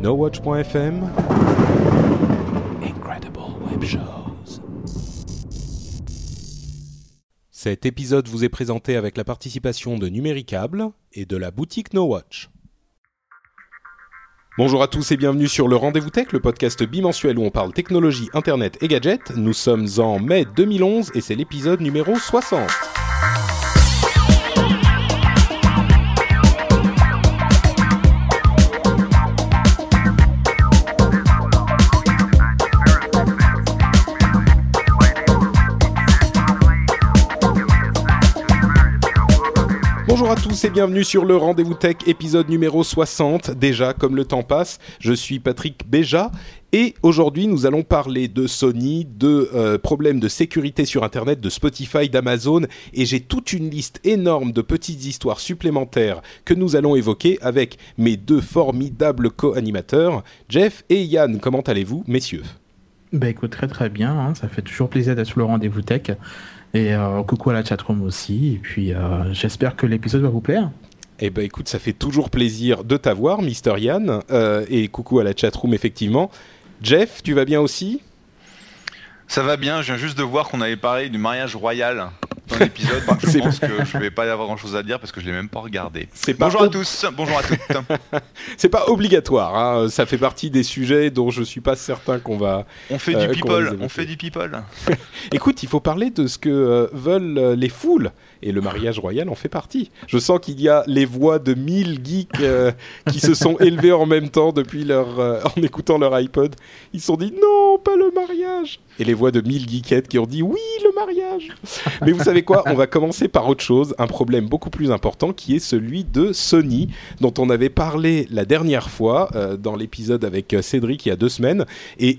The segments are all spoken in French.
NoWatch.fm Incredible Web Shows Cet épisode vous est présenté avec la participation de Numéricable et de la boutique NoWatch. Bonjour à tous et bienvenue sur le Rendez-vous Tech, le podcast bimensuel où on parle technologie, internet et gadgets. Nous sommes en mai 2011 et c'est l'épisode numéro 60. Bonjour à tous et bienvenue sur le Rendez-vous Tech, épisode numéro 60. Déjà, comme le temps passe, je suis Patrick Béja et aujourd'hui nous allons parler de Sony, de euh, problèmes de sécurité sur Internet, de Spotify, d'Amazon et j'ai toute une liste énorme de petites histoires supplémentaires que nous allons évoquer avec mes deux formidables co-animateurs, Jeff et Yann. Comment allez-vous, messieurs? Bah écoute, très très bien, hein. ça fait toujours plaisir d'être sur le Rendez-vous Tech. Et euh, coucou à la chatroom aussi. Et puis euh, j'espère que l'épisode va vous plaire. Eh ben écoute, ça fait toujours plaisir de t'avoir, Mister Yann. Euh, et coucou à la chatroom, effectivement. Jeff, tu vas bien aussi? Ça va bien, je viens juste de voir qu'on avait parlé du mariage royal dans l'épisode. je pense que je vais pas y avoir grand chose à dire parce que je l'ai même pas regardé. Bonjour à tous, bonjour à toutes. c'est pas obligatoire, hein. ça fait partie des sujets dont je suis pas certain qu'on va. On fait du people, on fait du people. Écoute, il faut parler de ce que euh, veulent euh, les foules et le mariage royal en fait partie. Je sens qu'il y a les voix de mille geeks euh, qui se sont élevés en même temps depuis leur, en écoutant leur iPod. Ils se sont dit non, Et les voix de mille geekettes qui ont dit oui, le mariage. Mais vous savez quoi? On va commencer par autre chose, un problème beaucoup plus important qui est celui de Sony, dont on avait parlé la dernière fois euh, dans l'épisode avec euh, Cédric il y a deux semaines. Et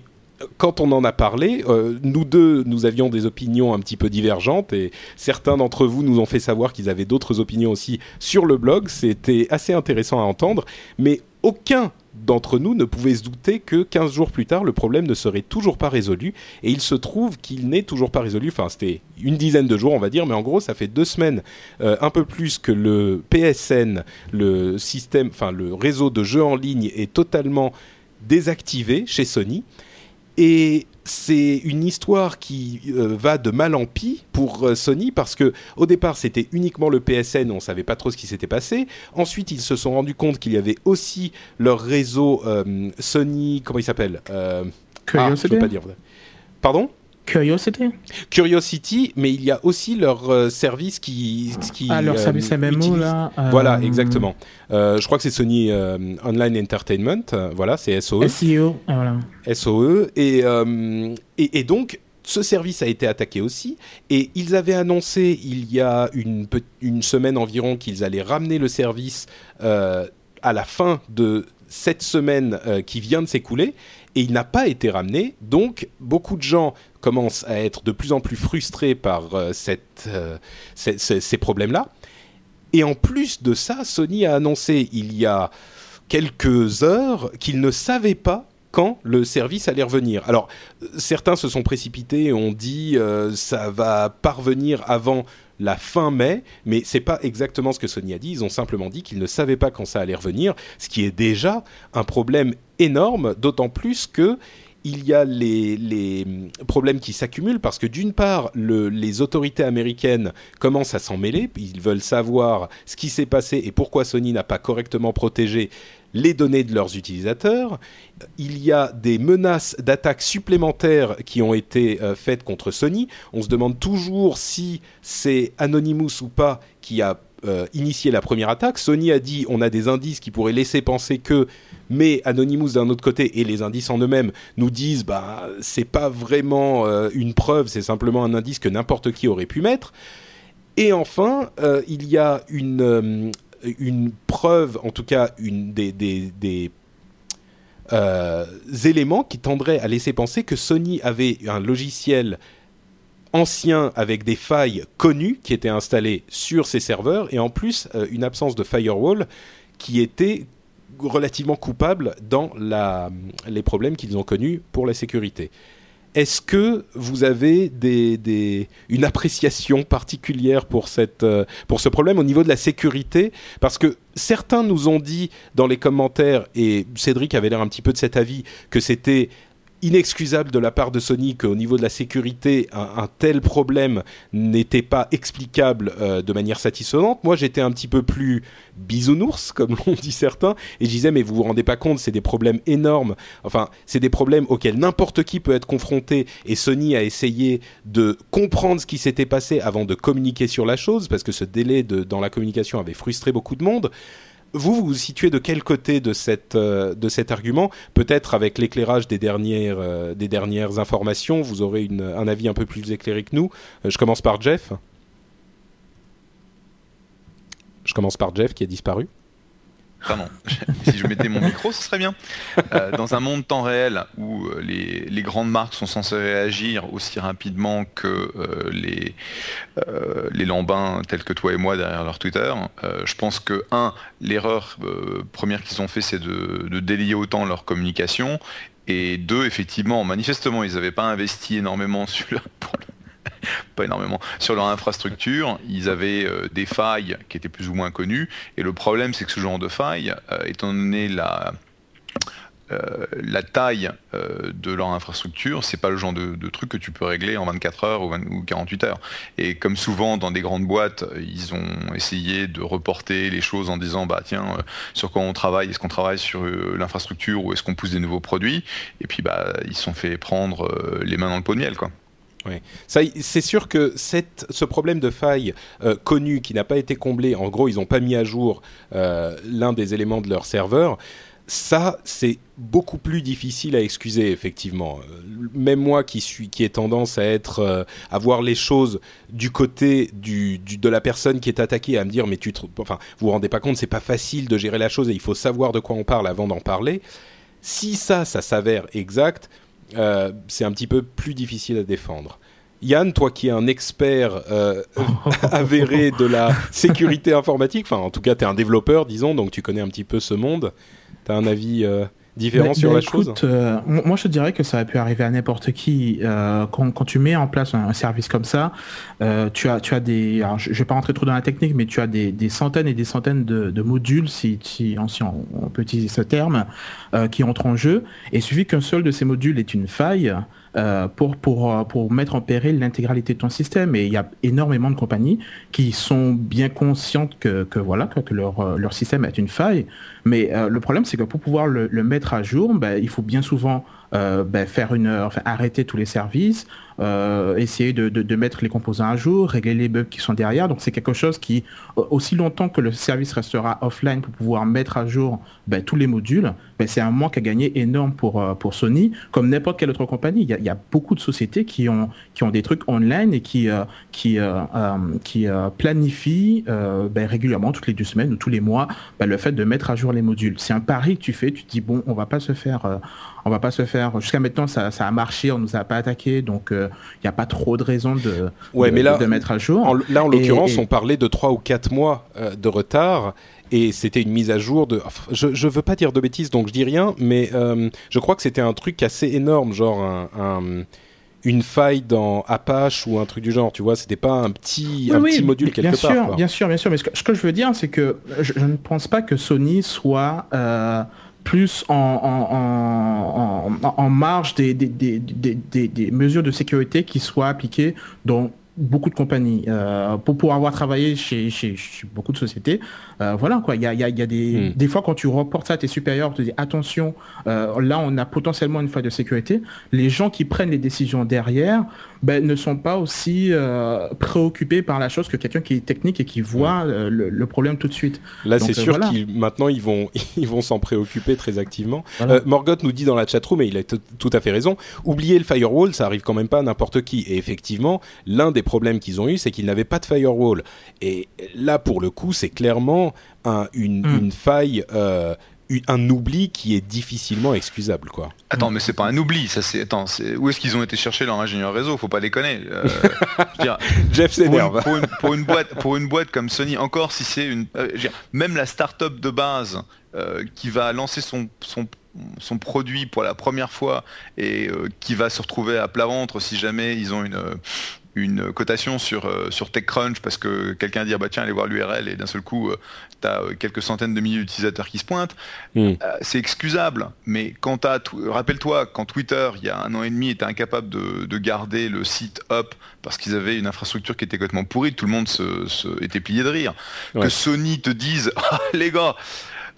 quand on en a parlé, euh, nous deux, nous avions des opinions un petit peu divergentes et certains d'entre vous nous ont fait savoir qu'ils avaient d'autres opinions aussi sur le blog. C'était assez intéressant à entendre, mais aucun d'entre nous ne pouvait se douter que 15 jours plus tard, le problème ne serait toujours pas résolu. Et il se trouve qu'il n'est toujours pas résolu. Enfin, c'était une dizaine de jours, on va dire, mais en gros, ça fait deux semaines, euh, un peu plus que le PSN, le système, enfin le réseau de jeux en ligne est totalement désactivé chez Sony. Et c'est une histoire qui euh, va de mal en pis pour euh, Sony parce que au départ c'était uniquement le PSN, on savait pas trop ce qui s'était passé. Ensuite ils se sont rendus compte qu'il y avait aussi leur réseau euh, Sony, comment il s'appelle. Ah, pas dire. Pardon? Curiosity Curiosity, mais il y a aussi leur euh, service qui, qui Ah, leur euh, service MMO, utilise- là. euh, Voilà, exactement. Euh, je crois que c'est Sony Online Entertainment. voilà, c'est SOE. SEO, ah, voilà. SOE. Et, et, et donc, ce service a été attaqué aussi. Et ils avaient annoncé il y a une, semaine environ qu'ils allaient ramener le service à la fin de cette semaine qui vient de s'écouler. Et il n'a pas été ramené. Donc, beaucoup de gens commencent à être de plus en plus frustrés par euh, euh, ces- problèmes-là. Et en plus de ça, Sony a annoncé il y a quelques heures qu'il ne savait pas quand le service allait revenir. Alors, euh, certains se sont précipités et ont dit ça va parvenir avant la fin mai, mais c'est pas exactement ce que Sony a dit. Ils ont simplement dit qu'ils ne savaient pas quand ça allait revenir, ce qui est déjà un problème énorme, d'autant plus que il y a les, les problèmes qui s'accumulent parce que d'une part, le- les autorités américaines commencent à s'en mêler, ils veulent savoir ce qui s'est passé et pourquoi Sony n'a pas correctement protégé les données de leurs utilisateurs. Il y a des menaces d'attaques supplémentaires qui ont été euh, faites contre Sony. On se demande toujours si c'est Anonymous ou pas qui a euh, initié la première attaque. Sony a dit on a des indices qui pourraient laisser penser que, mais Anonymous d'un autre côté et les indices en eux-mêmes nous disent bah c'est pas vraiment euh, une preuve, c'est simplement un indice que n'importe qui aurait pu mettre. Et enfin, il y a une, une preuve, en tout cas des, euh, éléments qui tendraient à laisser penser que Sony avait un logiciel ancien avec des failles connues qui étaient installées sur ses serveurs et en plus euh, une absence de firewall qui était relativement coupable dans les problèmes qu'ils ont connus pour la sécurité. Est-ce que vous avez une appréciation particulière euh, pour ce problème au niveau de la sécurité? Parce que certains nous ont dit dans les commentaires, et Cédric avait l'air un petit peu de cet avis, que c'était inexcusable de la part de Sony qu'au niveau de la sécurité, un, tel problème n'était pas explicable euh, de manière satisfaisante. Moi, j'étais un petit peu plus bisounours, comme l'ont dit certains, et je disais, mais vous vous rendez pas compte, c'est des problèmes énormes. Enfin, c'est des problèmes auxquels n'importe qui peut être confronté, et Sony a essayé de comprendre ce qui s'était passé avant de communiquer sur la chose, parce que ce délai de, dans la communication avait frustré beaucoup de monde vous, vous vous situez de quel côté de, euh, de cet argument? Peut-être avec l'éclairage des, dernières, euh, des dernières informations, vous aurez une, un avis un peu plus éclairé que nous. Euh, je commence par Jeff. Je commence par Jeff qui a disparu. Pardon, si je mettais mon micro, ce serait bien. Euh, dans un monde temps réel où euh, les, grandes marques sont censées réagir aussi rapidement que euh, les, les lambins tels que toi et moi derrière leur Twitter, je pense que, un, l'erreur première qu'ils ont fait, c'est de, délier autant leur communication. Et deux, effectivement, manifestement, ils n'avaient pas investi énormément sur leur, pas énormément, sur leur infrastructure. Ils avaient euh, des failles qui étaient plus ou moins connues. Et le problème, c'est que ce genre de failles, euh, étant donné la, euh, taille de leur infrastructure, c'est pas le genre de, truc que tu peux régler en 24 heures ou, 48 heures. Et comme souvent dans des grandes boîtes, ils ont essayé de reporter les choses en disant bah tiens sur quoi on travaille, est-ce qu'on travaille sur l'infrastructure ou est-ce qu'on pousse des nouveaux produits? Et puis bah ils se sont fait prendre les mains dans le pot de miel quoi. Oui. C'est sûr que ce problème de faille euh, connu qui n'a pas été comblé, en gros, ils n'ont pas mis à jour euh, l'un des éléments de leur serveur. Ça, c'est beaucoup plus difficile à excuser, effectivement. Euh, même moi qui suis, qui ai tendance à être, à voir les choses du côté du, de la personne qui est attaquée, à me dire, mais tu, enfin, vous vous rendez pas compte, c'est pas facile de gérer la chose et il faut savoir de quoi on parle avant d'en parler. Si ça, ça s'avère exact, euh, c'est un petit peu plus difficile à défendre. Yann, toi qui es un expert euh, avéré de la sécurité informatique, enfin en tout cas tu es un développeur disons, donc tu connais un petit peu ce monde, tu as un avis différent sur la chose euh, Moi, je dirais que ça aurait pu arriver à n'importe qui. Euh, quand, quand, tu mets en place un, service comme ça, euh, tu, as, tu as des. je ne vais pas rentrer trop dans la technique, mais tu as des, des centaines et des centaines de, de modules, si, si, on, on, peut utiliser ce terme, qui entrent en jeu. Et il suffit qu'un seul de ces modules ait une faille. Euh, pour, pour, mettre en péril l'intégralité de ton système. Et il y a énormément de compagnies qui sont bien conscientes que, voilà, que leur, leur système est une faille. Mais euh, le problème, c'est que pour pouvoir le, mettre à jour, ben, il faut bien souvent euh, ben, faire une, arrêter tous les services, euh, essayer de, de, mettre les composants à jour, régler les bugs qui sont derrière. Donc c'est quelque chose qui, aussi longtemps que le service restera offline pour pouvoir mettre à jour ben, tous les modules, ben, c'est un manque à gagner énorme pour, euh, pour Sony, comme n'importe quelle autre compagnie. Il y, a, beaucoup de sociétés qui ont, qui ont des trucs online et qui, euh, qui, qui planifient ben, régulièrement, toutes les deux semaines ou tous les mois, le fait de mettre à jour les modules. C'est un pari que tu fais, tu te dis, bon, on va pas se faire on va pas se faire. Jusqu'à maintenant, ça, a marché, on nous a pas attaqué, donc il n'y a pas trop de raisons de, ouais, de, mais là, de mettre à jour. En, là, en l'occurrence, on parlait de 3 ou 4 mois euh, de retard. Et c'était une mise à jour de. je, je veux pas dire de bêtises, donc je dis rien, mais euh, je crois que c'était un truc assez énorme, genre un, un une faille dans Apache ou un truc du genre, tu vois, c'était pas un petit, oui, un oui, petit module quelque bien part. Sûr, bien sûr, bien sûr, mais ce que, ce que je veux dire, c'est que je, je, ne pense pas que Sony soit euh, plus en, en, en, en marge des, des, des, des, mesures de sécurité qui soient appliquées dans beaucoup de compagnies. Euh, pour, pour avoir travaillé chez, chez, chez beaucoup de sociétés, euh, voilà quoi. Il y a, y a, y a des, hmm. des fois quand tu reportes ça à tes supérieurs, tu dis attention, euh, là on a potentiellement une faille de sécurité. Les gens qui prennent les décisions derrière ben, ne sont pas aussi euh, préoccupés par la chose que quelqu'un qui est technique et qui voit euh, le, le, problème tout de suite. Là c'est euh, sûr voilà. qu'ils maintenant ils vont ils vont s'en préoccuper très activement. Voilà. Morgoth nous dit dans la chatroom et il a tout à fait raison. Oubliez le firewall, ça arrive quand même pas à n'importe qui. Et effectivement, l'un des problème qu'ils ont eu, c'est qu'ils n'avaient pas de firewall. Et là, pour le coup, c'est clairement une, hmm. une, faille euh, un oubli qui est difficilement excusable, quoi. Attends, mais c'est pas un oubli, ça c'est. Attends, où est-ce qu'ils ont été chercher leur ingénieur réseau? Faut pas déconner. Euh, Jeff s'énerve. Pour, pour, une boîte, pour une boîte comme Sony, encore si c'est une, euh, même la start-up de base euh, qui va lancer son, son son produit pour la première fois et qui va se retrouver à plat ventre si jamais ils ont une, une cotation sur, euh, sur TechCrunch parce que quelqu'un dit ah bah tiens allez voir l'URL et d'un seul coup euh, tu as euh, quelques centaines de milliers d'utilisateurs qui se pointent, hmm. c'est excusable. Mais quand rappelle-toi quand Twitter il y a un an et demi était incapable de, garder le site up parce qu'ils avaient une infrastructure qui était complètement pourrie, tout le monde se, était plié de rire. Que Sony te dise ah, les gars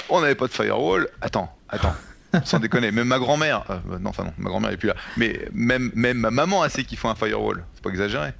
on n'avait pas de firewall, attends, attends. Sans déconner, même ma grand-mère, euh, non, enfin non, ma grand-mère est plus là, mais même, même ma maman a sait qu'il faut un firewall, c'est pas exagéré.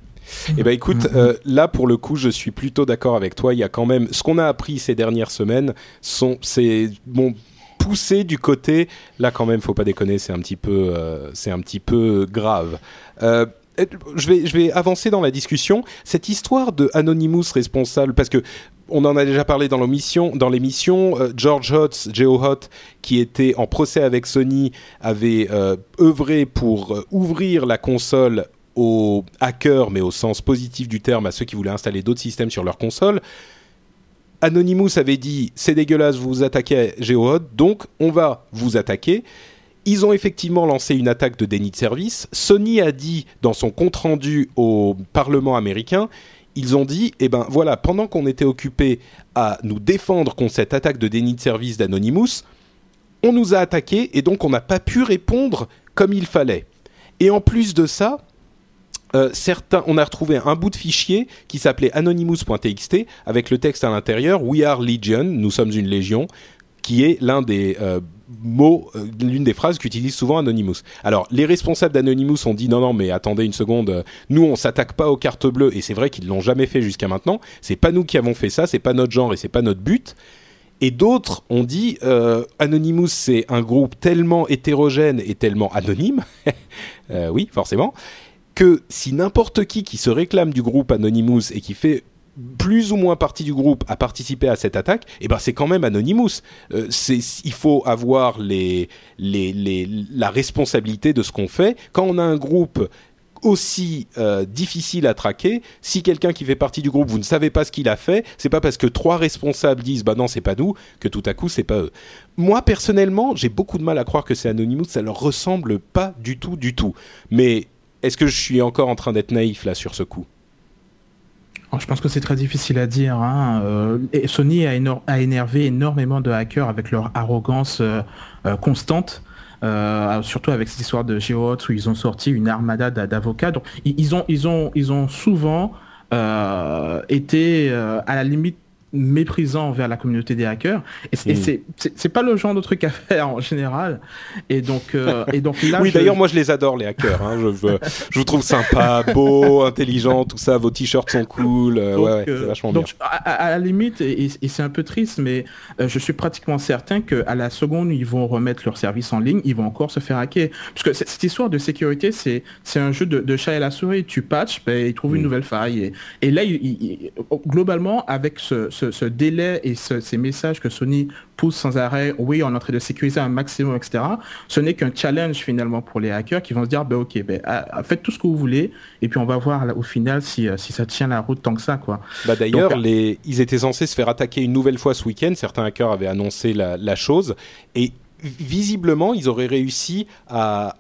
Eh ben écoute, euh, là pour le coup, je suis plutôt d'accord avec toi. Il y a quand même ce qu'on a appris ces dernières semaines, sont c'est bon poussé du côté là quand même, faut pas déconner, c'est un petit peu euh, c'est un petit peu grave. je vais, je vais avancer dans la discussion. Cette histoire de Anonymous responsable, parce que on en a déjà parlé dans l'émission. Dans l'émission, euh, George Hotz, Geo Hot, qui était en procès avec Sony, avait euh, œuvré pour euh, ouvrir la console aux hackers, mais au sens positif du terme, à ceux qui voulaient installer d'autres systèmes sur leur console. Anonymous avait dit c'est dégueulasse, vous vous attaquez à GeoHot, donc on va vous attaquer. Ils ont effectivement lancé une attaque de déni de service. Sony a dit dans son compte rendu au Parlement américain ils ont dit, eh ben voilà, pendant qu'on était occupé à nous défendre contre cette attaque de déni de service d'Anonymous, on nous a attaqué et donc on n'a pas pu répondre comme il fallait. Et en plus de ça, euh, certains, on a retrouvé un bout de fichier qui s'appelait anonymous.txt avec le texte à l'intérieur We are Legion, nous sommes une légion, qui est l'un des euh, mot, euh, l'une des phrases qu'utilise souvent Anonymous. Alors, les responsables d'Anonymous ont dit non, non, mais attendez une seconde, nous on s'attaque pas aux cartes bleues, et c'est vrai qu'ils l'ont jamais fait jusqu'à maintenant. C'est pas nous qui avons fait ça, c'est pas notre genre et c'est pas notre but. Et d'autres ont dit Anonymous c'est un groupe tellement hétérogène et tellement anonyme, oui forcément, que si n'importe qui qui se réclame du groupe Anonymous et qui fait plus ou moins partie du groupe a participé à cette attaque, et eh ben c'est quand même Anonymous. Euh, il faut avoir la responsabilité de ce qu'on fait. Quand on a un groupe aussi euh, difficile à traquer, si quelqu'un qui fait partie du groupe, vous ne savez pas ce qu'il a fait, c'est pas parce que trois responsables disent bah non c'est pas nous que tout à coup c'est pas eux. Moi personnellement, j'ai beaucoup de mal à croire que c'est Anonymous, ça leur ressemble pas du tout du tout. Mais est-ce que je suis encore en train d'être naïf là sur ce coup? Je pense que c'est très difficile à dire. Hein. Euh, Sony a, énervé énormément de hackers avec leur arrogance euh, euh, constante. surtout avec cette histoire de GeoHot où ils ont sorti une armada d'avocats. Ils ont souvent été à la limite méprisant envers la communauté des hackers. Et, hmm. c'est pas le genre de truc à faire en général. Et donc euh, et donc là oui d'ailleurs moi je les adore les hackers hein. je, je vous trouve sympa beau intelligent tout ça. Vos t-shirts sont cool euh, ouais, euh, vachement donc À, la limite et, c'est un peu triste mais je suis pratiquement certain que à la seconde où ils vont remettre leur service en ligne ils vont encore se faire hacker. Parce que cette histoire de sécurité c'est c'est un jeu de, chat et la souris. Tu patches ben, ils trouvent une hmm. nouvelle faille. Et, et là globalement avec ce ce, délai et ces messages que Sony pousse sans arrêt, oui, on est en train de sécuriser un maximum, etc., ce n'est qu'un challenge finalement pour les hackers qui vont se dire, ben, ok, ben, faites tout ce que vous voulez, et puis on va voir au final si, euh, si ça tient la route tant que ça. Quoi. Bah, D'ailleurs, les... ils étaient censés se faire attaquer une nouvelle fois ce week-end, certains hackers avaient annoncé la, la chose, et visiblement, ils auraient réussi à,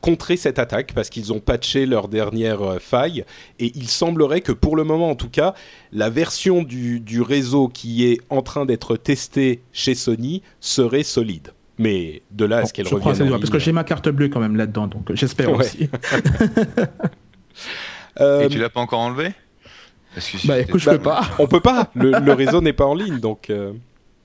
contrer cette attaque parce qu'ils ont patché leur dernière euh, faille. Et il semblerait que pour le moment, en tout cas, la version du, réseau qui est en train d'être testée chez Sony serait solide. Mais de là à ce qu'elle revienne. parce que j'ai ma carte bleue quand même là-dedans, donc j'espère aussi. Et tu l'as pas encore enlevé? Bah écoute, je peux pas. On peut pas. Le, réseau n'est pas en ligne, donc. Euh,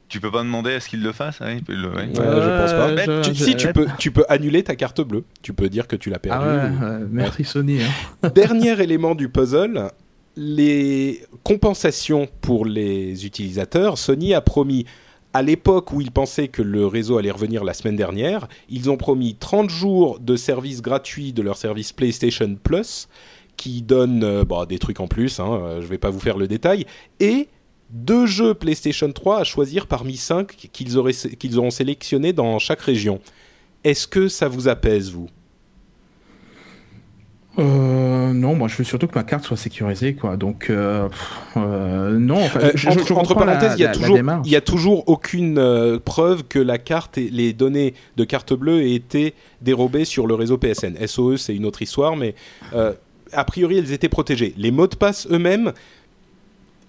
tu peux pas demander à ce qu'il le fasse hein le... je pense pas. Si tu peux, tu peux annuler ta carte bleue. Tu peux dire que tu l'as perdue. Ah merci Sony. Hein. Dernier élément du puzzle, les compensations pour les utilisateurs. Sony a promis à l'époque où ils pensaient que le réseau allait revenir la semaine dernière, ils ont promis 30 jours de service gratuit de leur service PlayStation Plus qui donne bah, des trucs en plus, hein, je ne vais pas vous faire le détail, et deux jeux PlayStation 3 à choisir parmi cinq qu'ils auront sélectionnés dans chaque région. Est-ce que ça vous apaise, vous? Euh, non, moi je veux surtout que ma carte soit sécurisée, quoi. Donc euh, euh, non. entre, parenthèses, il y a toujours, il y a toujours aucune preuve que la carte et les données de carte bleue aient été dérobées sur le réseau PSN. SOE, c'est une autre histoire, mais a priori, elles étaient protégées. Les mots de passe eux-mêmes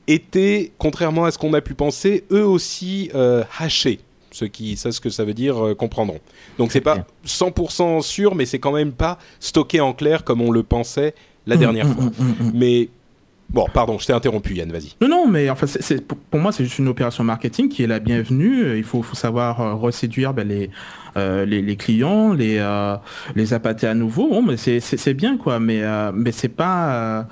étaient, contrairement à ce qu'on a pu penser, eux aussi hachés ceux qui savent ce que ça veut dire euh, comprendront. Donc c'est pas 100% sûr, mais c'est quand même pas stocké en clair comme on le pensait la mmh, dernière mmh, fois. Mmh, mais Bon, pardon, je t'ai interrompu, Yann, vas-y. Non, non, mais enfin, pour moi, c'est juste une opération marketing qui est la bienvenue. Il faut, faut savoir euh, reséduire ben, les, euh, les, les, clients, les, euh, les appâter à nouveau. Bon, mais c'est, bien, quoi. Mais, euh, mais c'est pas,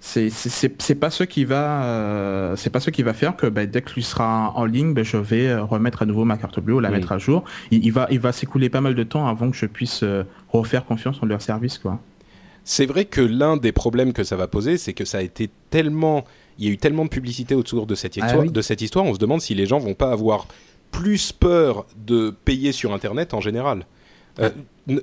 c'est, c'est, pas ce qui va, c'est pas ce qui va faire que ben, dès que lui sera en ligne, ben, je vais remettre à nouveau ma carte bleue ou la mettre à jour. Il, il, va, il va s'écouler pas mal de temps avant que je puisse refaire confiance en leur service, quoi. C'est vrai que l'un des problèmes que ça va poser, c'est que ça a été tellement, il y a eu tellement de publicité autour de cette ah histoire, de cette histoire, on se demande si les gens vont pas avoir plus peur de payer sur Internet en général. Euh,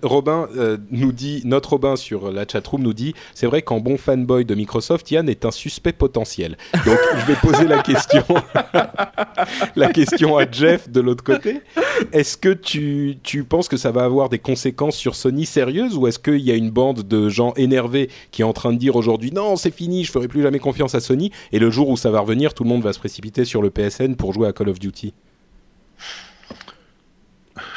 Robin euh, nous dit, notre Robin sur la chatroom nous dit, c'est vrai qu'en bon fanboy de Microsoft, Yann est un suspect potentiel. Donc je vais poser la question, la question à Jeff de l'autre côté. Est-ce que tu, tu penses que ça va avoir des conséquences sur Sony sérieuses ou est-ce qu'il y a une bande de gens énervés qui est en train de dire aujourd'hui non c'est fini, je ferai plus jamais confiance à Sony et le jour où ça va revenir, tout le monde va se précipiter sur le PSN pour jouer à Call of Duty?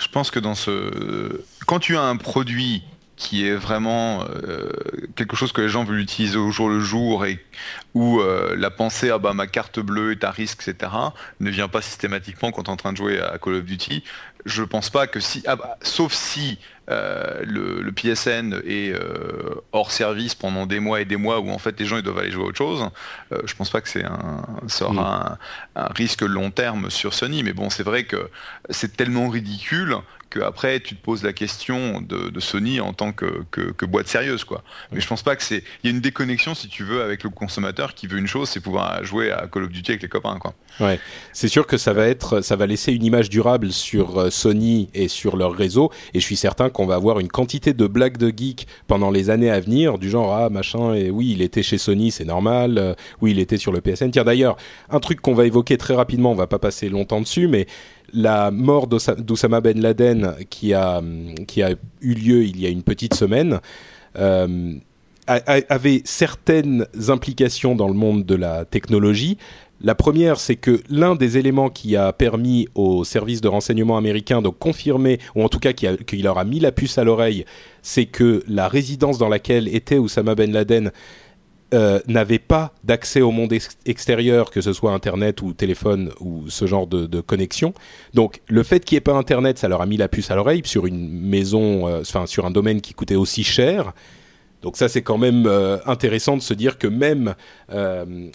Je pense que dans ce, quand tu as un produit qui est vraiment euh, quelque chose que les gens veulent utiliser au jour le jour et où euh, la pensée ah bah ma carte bleue est à risque etc ne vient pas systématiquement quand tu es en train de jouer à Call of Duty je pense pas que si ah bah, sauf si euh, le, PSN est hors service pendant des mois et des mois où en fait les gens ils doivent aller jouer à autre chose je pense pas que c'est un ça aura un, un, risque long terme sur Sony. Mais bon c'est vrai que c'est tellement ridicule que après tu te poses la question de, Sony en tant que, boîte sérieuse quoi. Mais je pense pas que c'est il y a une déconnexion si tu veux avec le consommateur qui veut une chose c'est pouvoir jouer à Call of Duty avec les copains quoi. Ouais, c'est sûr que ça va être ça va laisser une image durable sur euh, Sony et sur leur réseau et je suis certain qu'on va avoir une quantité de blagues de geeks pendant les années à venir du genre ah machin et oui, il était chez Sony, c'est normal, euh, oui, il était sur le PSN. Tiens d'ailleurs, un truc qu'on va évoquer très rapidement, on va pas passer longtemps dessus mais la mort d'Oussama Ben Laden qui a, qui a eu lieu il y a une petite semaine euh, avait certaines implications dans le monde de la technologie. La première, c'est que l'un des éléments qui a permis aux services de renseignement américains de confirmer, ou en tout cas qui, qui leur a mis la puce à l'oreille, c'est que la résidence dans laquelle était Oussama Ben Laden euh, n'avaient pas d'accès au monde extérieur, que ce soit Internet ou téléphone ou ce genre de, connexion. Donc le fait qu'il n'y ait pas Internet, ça leur a mis la puce à l'oreille sur une maison, euh, enfin sur un domaine qui coûtait aussi cher. Donc ça c'est quand même euh, intéressant de se dire que même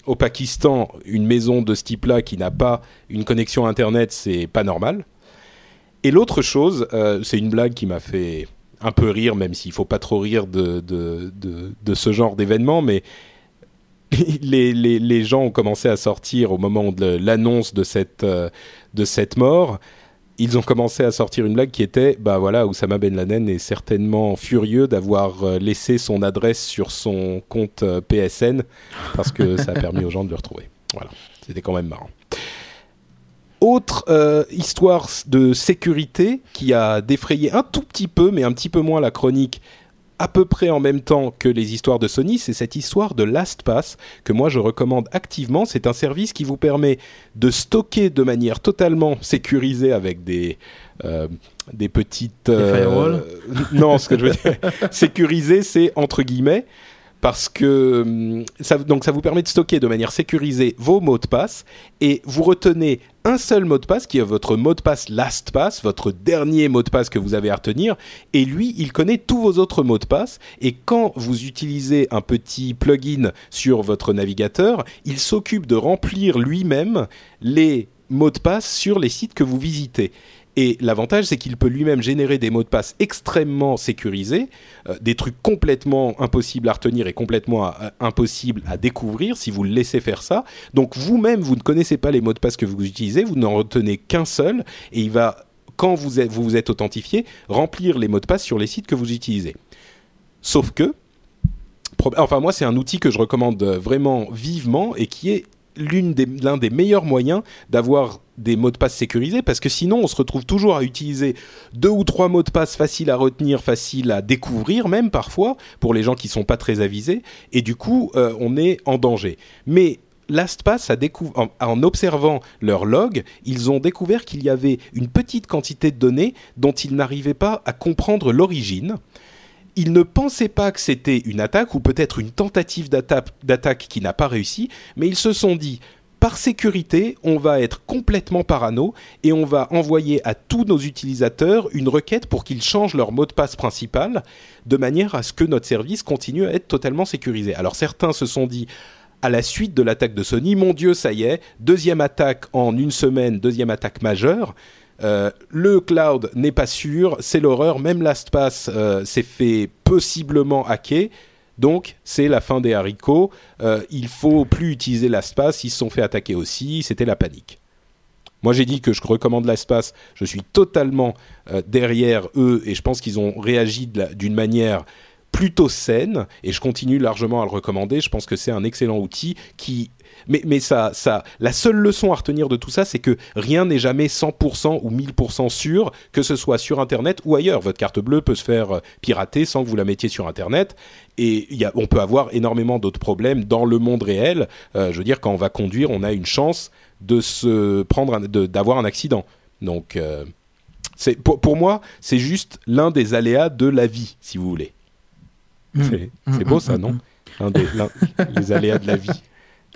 au Pakistan, une maison de ce type-là qui n'a pas une connexion Internet, c'est pas normal. Et l'autre chose, c'est une blague qui m'a fait un peu rire, même s'il faut pas trop rire de, de, de, ce genre d'événement, mais les, les, les, gens ont commencé à sortir au moment de l'annonce de cette, euh, de cette mort. Ils ont commencé à sortir une blague qui était, bah voilà, Oussama Ben Laden est certainement furieux d'avoir euh, laissé son adresse sur son compte euh, PSN parce que ça a permis aux gens de le retrouver. Voilà, c'était quand même marrant. Autre euh, histoire de sécurité qui a défrayé un tout petit peu, mais un petit peu moins la chronique à peu près en même temps que les histoires de Sony, c'est cette histoire de LastPass que moi je recommande activement. C'est un service qui vous permet de stocker de manière totalement sécurisée avec des euh, des petites euh, non, ce que je veux dire. Sécurisé, c'est entre guillemets parce que hum, ça, vous permet de stocker de manière sécurisée vos mots de passe et vous retenez un seul mot de passe qui est votre mot de passe LastPass, votre dernier mot de passe que vous avez à retenir et lui il connaît tous vos autres mots de passe et quand vous utilisez un petit plugin sur votre navigateur, il s'occupe de remplir lui-même les mots de passe sur les sites que vous visitez Et l'avantage, c'est qu'il peut lui-même générer des mots de passe extrêmement sécurisés, euh, des trucs complètement impossibles à retenir et complètement euh, impossibles à découvrir si vous le laissez faire ça. Donc vous-même, vous ne connaissez pas les mots de passe que vous utilisez, vous n'en retenez qu'un seul, et il va, quand vous vous, vous êtes authentifié, remplir les mots de passe sur les sites que vous utilisez. Sauf que, enfin moi, c'est un outil que je recommande vraiment vivement et qui est l'un des, meilleurs moyens d'avoir des mots de passe sécurisés parce que sinon on se retrouve toujours à utiliser deux ou trois mots de passe faciles à retenir, faciles à découvrir même parfois pour les gens qui sont pas très avisés et du coup euh, on est en danger. Mais LastPass a en, en, observant leur log, ils ont découvert qu'il y avait une petite quantité de données dont ils n'arrivaient pas à comprendre l'origine ils ne pensaient pas que c'était une attaque ou peut-être une tentative d'attaque qui n'a pas réussi, mais ils se sont dit par sécurité, on va être complètement parano et on va envoyer à tous nos utilisateurs une requête pour qu'ils changent leur mot de passe principal de manière à ce que notre service continue à être totalement sécurisé. Alors certains se sont dit à la suite de l'attaque de Sony, mon Dieu, ça y est, deuxième attaque en une semaine, deuxième attaque majeure. Euh, le cloud n'est pas sûr, c'est l'horreur. Même LastPass euh, s'est fait possiblement hacker. Donc, c'est la fin des haricots. Euh, il faut plus utiliser LastPass. Ils se sont fait attaquer aussi. C'était la panique. Moi, j'ai dit que je recommande LastPass. Je suis totalement euh, derrière eux et je pense qu'ils ont réagi d'une manière plutôt saine et je continue largement à le recommander. Je pense que c'est un excellent outil qui mais, mais ça, ça, la seule leçon à retenir de tout ça, c'est que rien n'est jamais 100% ou 1000% sûr, que ce soit sur Internet ou ailleurs. Votre carte bleue peut se faire euh, pirater sans que vous la mettiez sur Internet. Et y a, on peut avoir énormément d'autres problèmes dans le monde réel. Euh, je veux dire, quand on va conduire, on a une chance de se prendre, d'avoir un accident. Donc, euh, pour, pour, moi, c'est juste l'un des aléas de la vie, si vous voulez. Mmh. C'est beau ça, mmh, non des, Les aléas de la vie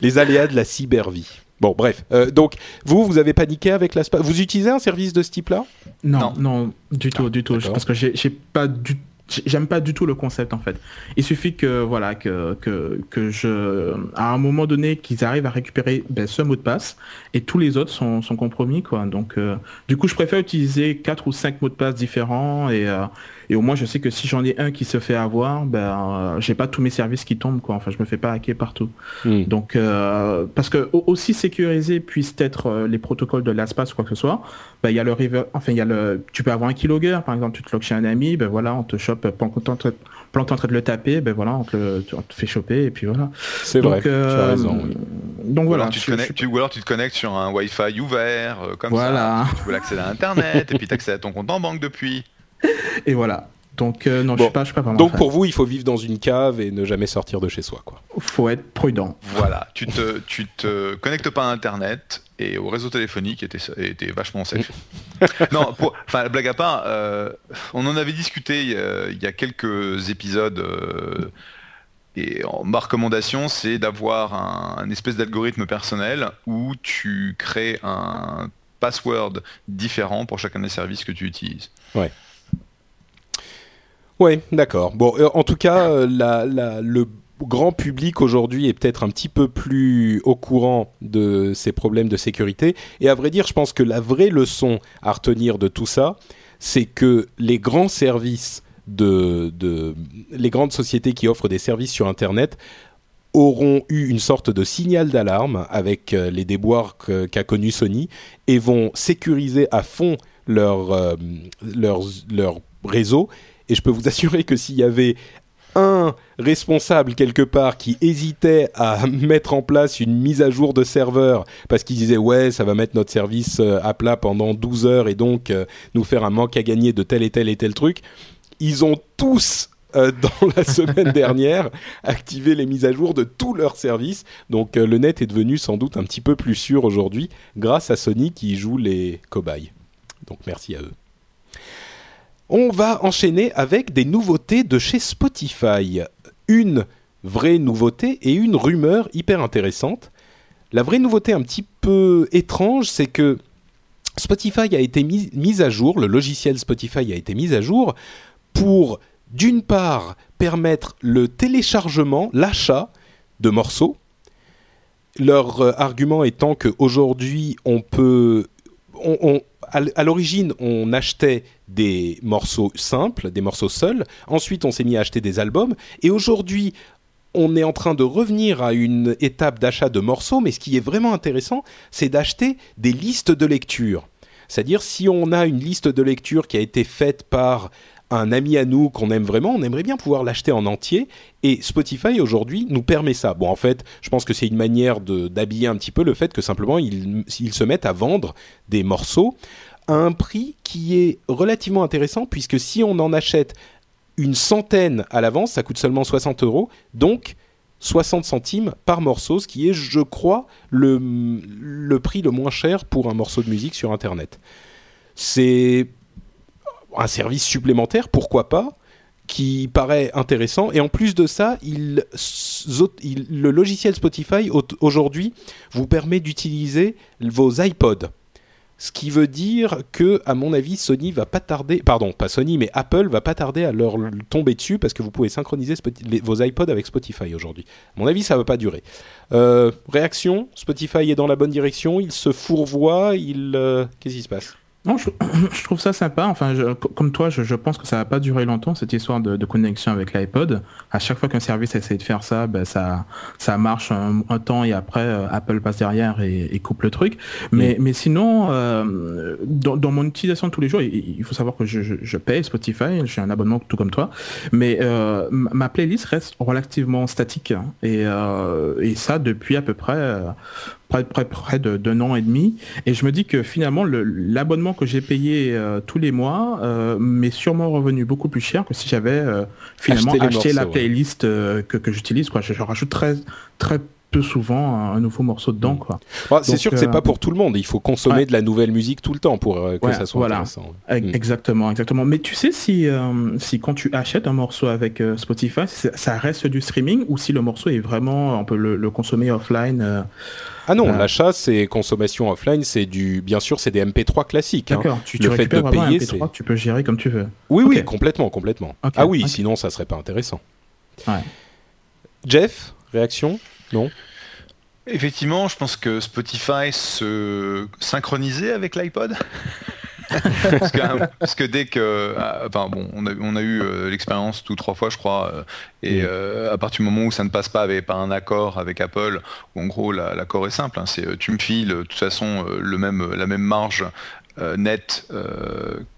les aléas de la cybervie. Bon, bref. Euh, donc, vous, vous avez paniqué avec la... Vous utilisez un service de ce type-là? Non, non, du tout, du tout. Parce que j'ai pas du j'aime pas du tout le concept en fait. Il suffit que voilà que que, que je à un moment donné qu'ils arrivent à récupérer ben, ce mot de passe et tous les autres sont, sont compromis quoi. Donc euh, du coup je préfère utiliser quatre ou cinq mots de passe différents et euh, et au moins je sais que si j'en ai un qui se fait avoir ben euh, j'ai pas tous mes services qui tombent quoi. Enfin je me fais pas hacker partout. Hmm. Donc parce que aussi sécurisé puissent être les protocoles de l'espace ou quoi que ce soit, ben il y a le river, enfin il y a le tu peux avoir un keylogger par exemple tu te logs chez un ami ben voilà on te chope pendant que tu es en train de le taper, ben voilà, on te, fait choper et puis voilà. C'est vrai, tu as euh, raison. Donc voilà. tu te ou alors tu te connectes sur un Wi-Fi ouvert, euh, comme voilà. ça. Tu peux l'accéder à Internet et puis tu accèdes à ton compte en banque depuis. Et voilà. Donc euh, non, je suis pas, je suis pas Donc pour vous, il faut vivre dans une cave et ne jamais sortir de chez soi, quoi. Faut être prudent. Voilà, tu te, tu te connectes pas à Internet et au réseau téléphonique était, était vachement safe. non, enfin blague à part, euh, on en avait discuté il y a, quelques épisodes. Euh, et ma recommandation, c'est d'avoir un, un, espèce d'algorithme personnel où tu crées un password différent pour chacun des services que tu utilises. Ouais. Oui, d'accord. Bon, euh, en tout cas, euh, le grand public aujourd'hui est peut-être un petit peu plus au courant de ces problèmes de sécurité. Et à vrai dire, je pense que la vraie leçon à retenir de tout ça, c'est que les grands services de, de, les grandes sociétés qui offrent des services sur Internet auront eu une sorte de signal d'alarme avec euh, les déboires qu'a connu Sony et vont sécuriser à fond leur, leur, leur réseau et je peux vous assurer que s'il y avait un responsable quelque part qui hésitait à mettre en place une mise à jour de serveur parce qu'il disait ouais ça va mettre notre service euh, à plat pendant 12 heures et donc euh, nous faire un manque à gagner de tel et tel et tel truc, ils ont tous euh, dans la semaine dernière activé les mises à jour de tous leurs services. Donc le net est devenu sans doute un petit peu plus sûr aujourd'hui grâce à Sony qui joue les cobayes. Donc merci à eux. On va enchaîner avec des nouveautés de chez Spotify. Une vraie nouveauté et une rumeur hyper intéressante. La vraie nouveauté un petit peu étrange, c'est que Spotify a été mis, à jour, le logiciel Spotify a été mis à jour pour, d'une part, permettre le téléchargement, l'achat de morceaux. Leur euh, argument étant qu'aujourd'hui, on peut à l'origine, on achetait des morceaux simples, des morceaux seuls. Ensuite, on s'est mis à acheter des albums. Et aujourd'hui, on est en train de revenir à une étape d'achat de morceaux. Mais ce qui est vraiment intéressant, c'est d'acheter des listes de lecture. C'est-à-dire, si on a une liste de lecture qui a été faite par un ami à nous qu'on aime vraiment, on aimerait bien pouvoir l'acheter en entier. Et Spotify aujourd'hui nous permet ça. Bon, en fait, je pense que c'est une manière d'habiller un petit peu le fait que simplement ils, se mettent à vendre des morceaux à un prix qui est relativement intéressant puisque si on en achète une centaine à l'avance, ça coûte seulement 60 euros. Donc 60 centimes par morceau, ce qui est, je crois, le, le prix le moins cher pour un morceau de musique sur Internet. C'est un service supplémentaire, pourquoi pas, qui paraît intéressant. Et en plus de ça, il, le logiciel Spotify aujourd'hui vous permet d'utiliser vos iPods. Ce qui veut dire que, à mon avis, Sony va pas tarder, pardon, pas Sony, mais Apple va pas tarder à leur tomber dessus parce que vous pouvez synchroniser vos iPods avec Spotify aujourd'hui. À mon avis, ça va pas durer. Euh, réaction Spotify est dans la bonne direction, il se fourvoie, il. Euh, qu'est-ce qui se passe? Non, je, trouve ça sympa. Enfin, comme toi, je, pense que ça va pas durer longtemps cette histoire de, connexion avec l'iPod. À chaque fois qu'un service essaie de faire ça, ben, ça, ça marche un, temps et après euh, Apple passe derrière et, coupe le truc. Mais, mais sinon, euh, dans, mon utilisation de tous les jours, il, faut savoir que je, je, paye Spotify, j'ai un abonnement tout comme toi, mais euh, ma playlist reste relativement statique et, et ça depuis à peu près près, près, près d'un an et demi. Et je me dis que finalement, l'abonnement que j'ai payé euh, tous les mois euh, m'est sûrement revenu beaucoup plus cher que si j'avais euh, finalement acheté la playlist que, que j'utilise. Je, rajoute très, très peu souvent un nouveau morceau dedans. Mm. Quoi. Bah, c'est sûr que c'est pas pour tout le monde. Il faut consommer de la nouvelle musique tout le temps pour que ça soit intéressant. Mm. Exactement, exactement. Mais tu sais si, si quand tu achètes un morceau avec Spotify, ça reste du streaming ou si le morceau est vraiment, on peut le, le consommer offline ah non, l'achat c'est consommation offline, c'est du, bien sûr, c'est des MP3 classiques. Hein. D'accord. Tu, le fait de payer, MP3 tu peux gérer comme tu veux. Oui, oui, complètement, complètement. ah oui, sinon ça serait pas intéressant. Jeff, réaction? Non. Effectivement, je pense que Spotify se synchronisait avec l'iPod. parce, que, dès que, ah, enfin bon, on a, on a eu euh, l'expérience tout trois fois, je crois, euh, et mm. euh, à partir du moment où ça ne passe pas avec pas un accord avec Apple, où en gros l'accord est simple, hein, c'est tu me files de toute façon le même, la même marge nette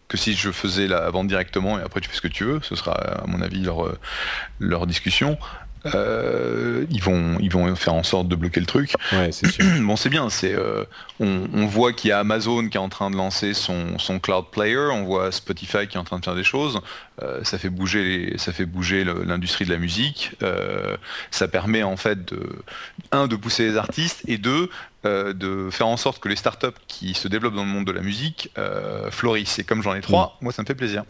que si je faisais la vente directement et après tu fais ce que tu veux. Ce sera à mon avis leur, leur discussion. Euh, ils vont ils vont faire en sorte de bloquer le truc. Ouais, c'est sûr. bon, c'est bien. C'est euh, on, on, voit qu'il y a Amazon qui est en train de lancer son, son cloud player. On voit Spotify qui est en train de faire des choses. Euh, ça fait bouger les, ça fait bouger l'industrie de la musique. Euh, ça permet en fait de un de pousser les artistes et deux euh, de faire en sorte que les startups qui se développent dans le monde de la musique euh, florissent. Et comme j'en ai trois, mm. moi ça me fait plaisir.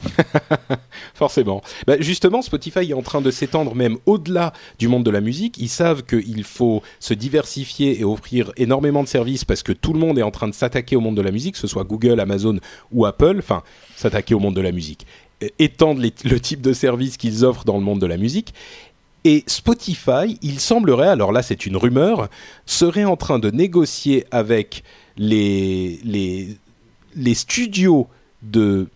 Forcément. Bah, justement, Spotify est en train de s'étendre même au-delà du monde de la musique. Ils savent qu'il faut se diversifier et offrir énormément de services parce que tout le monde est en train de s'attaquer au monde de la musique, que ce soit Google, Amazon ou Apple. Enfin, s'attaquer au monde de la musique étendre le type de service qu'ils offrent dans le monde de la musique. Et Spotify, il semblerait, alors là c'est une rumeur, serait en train de négocier avec les, les, les studios de,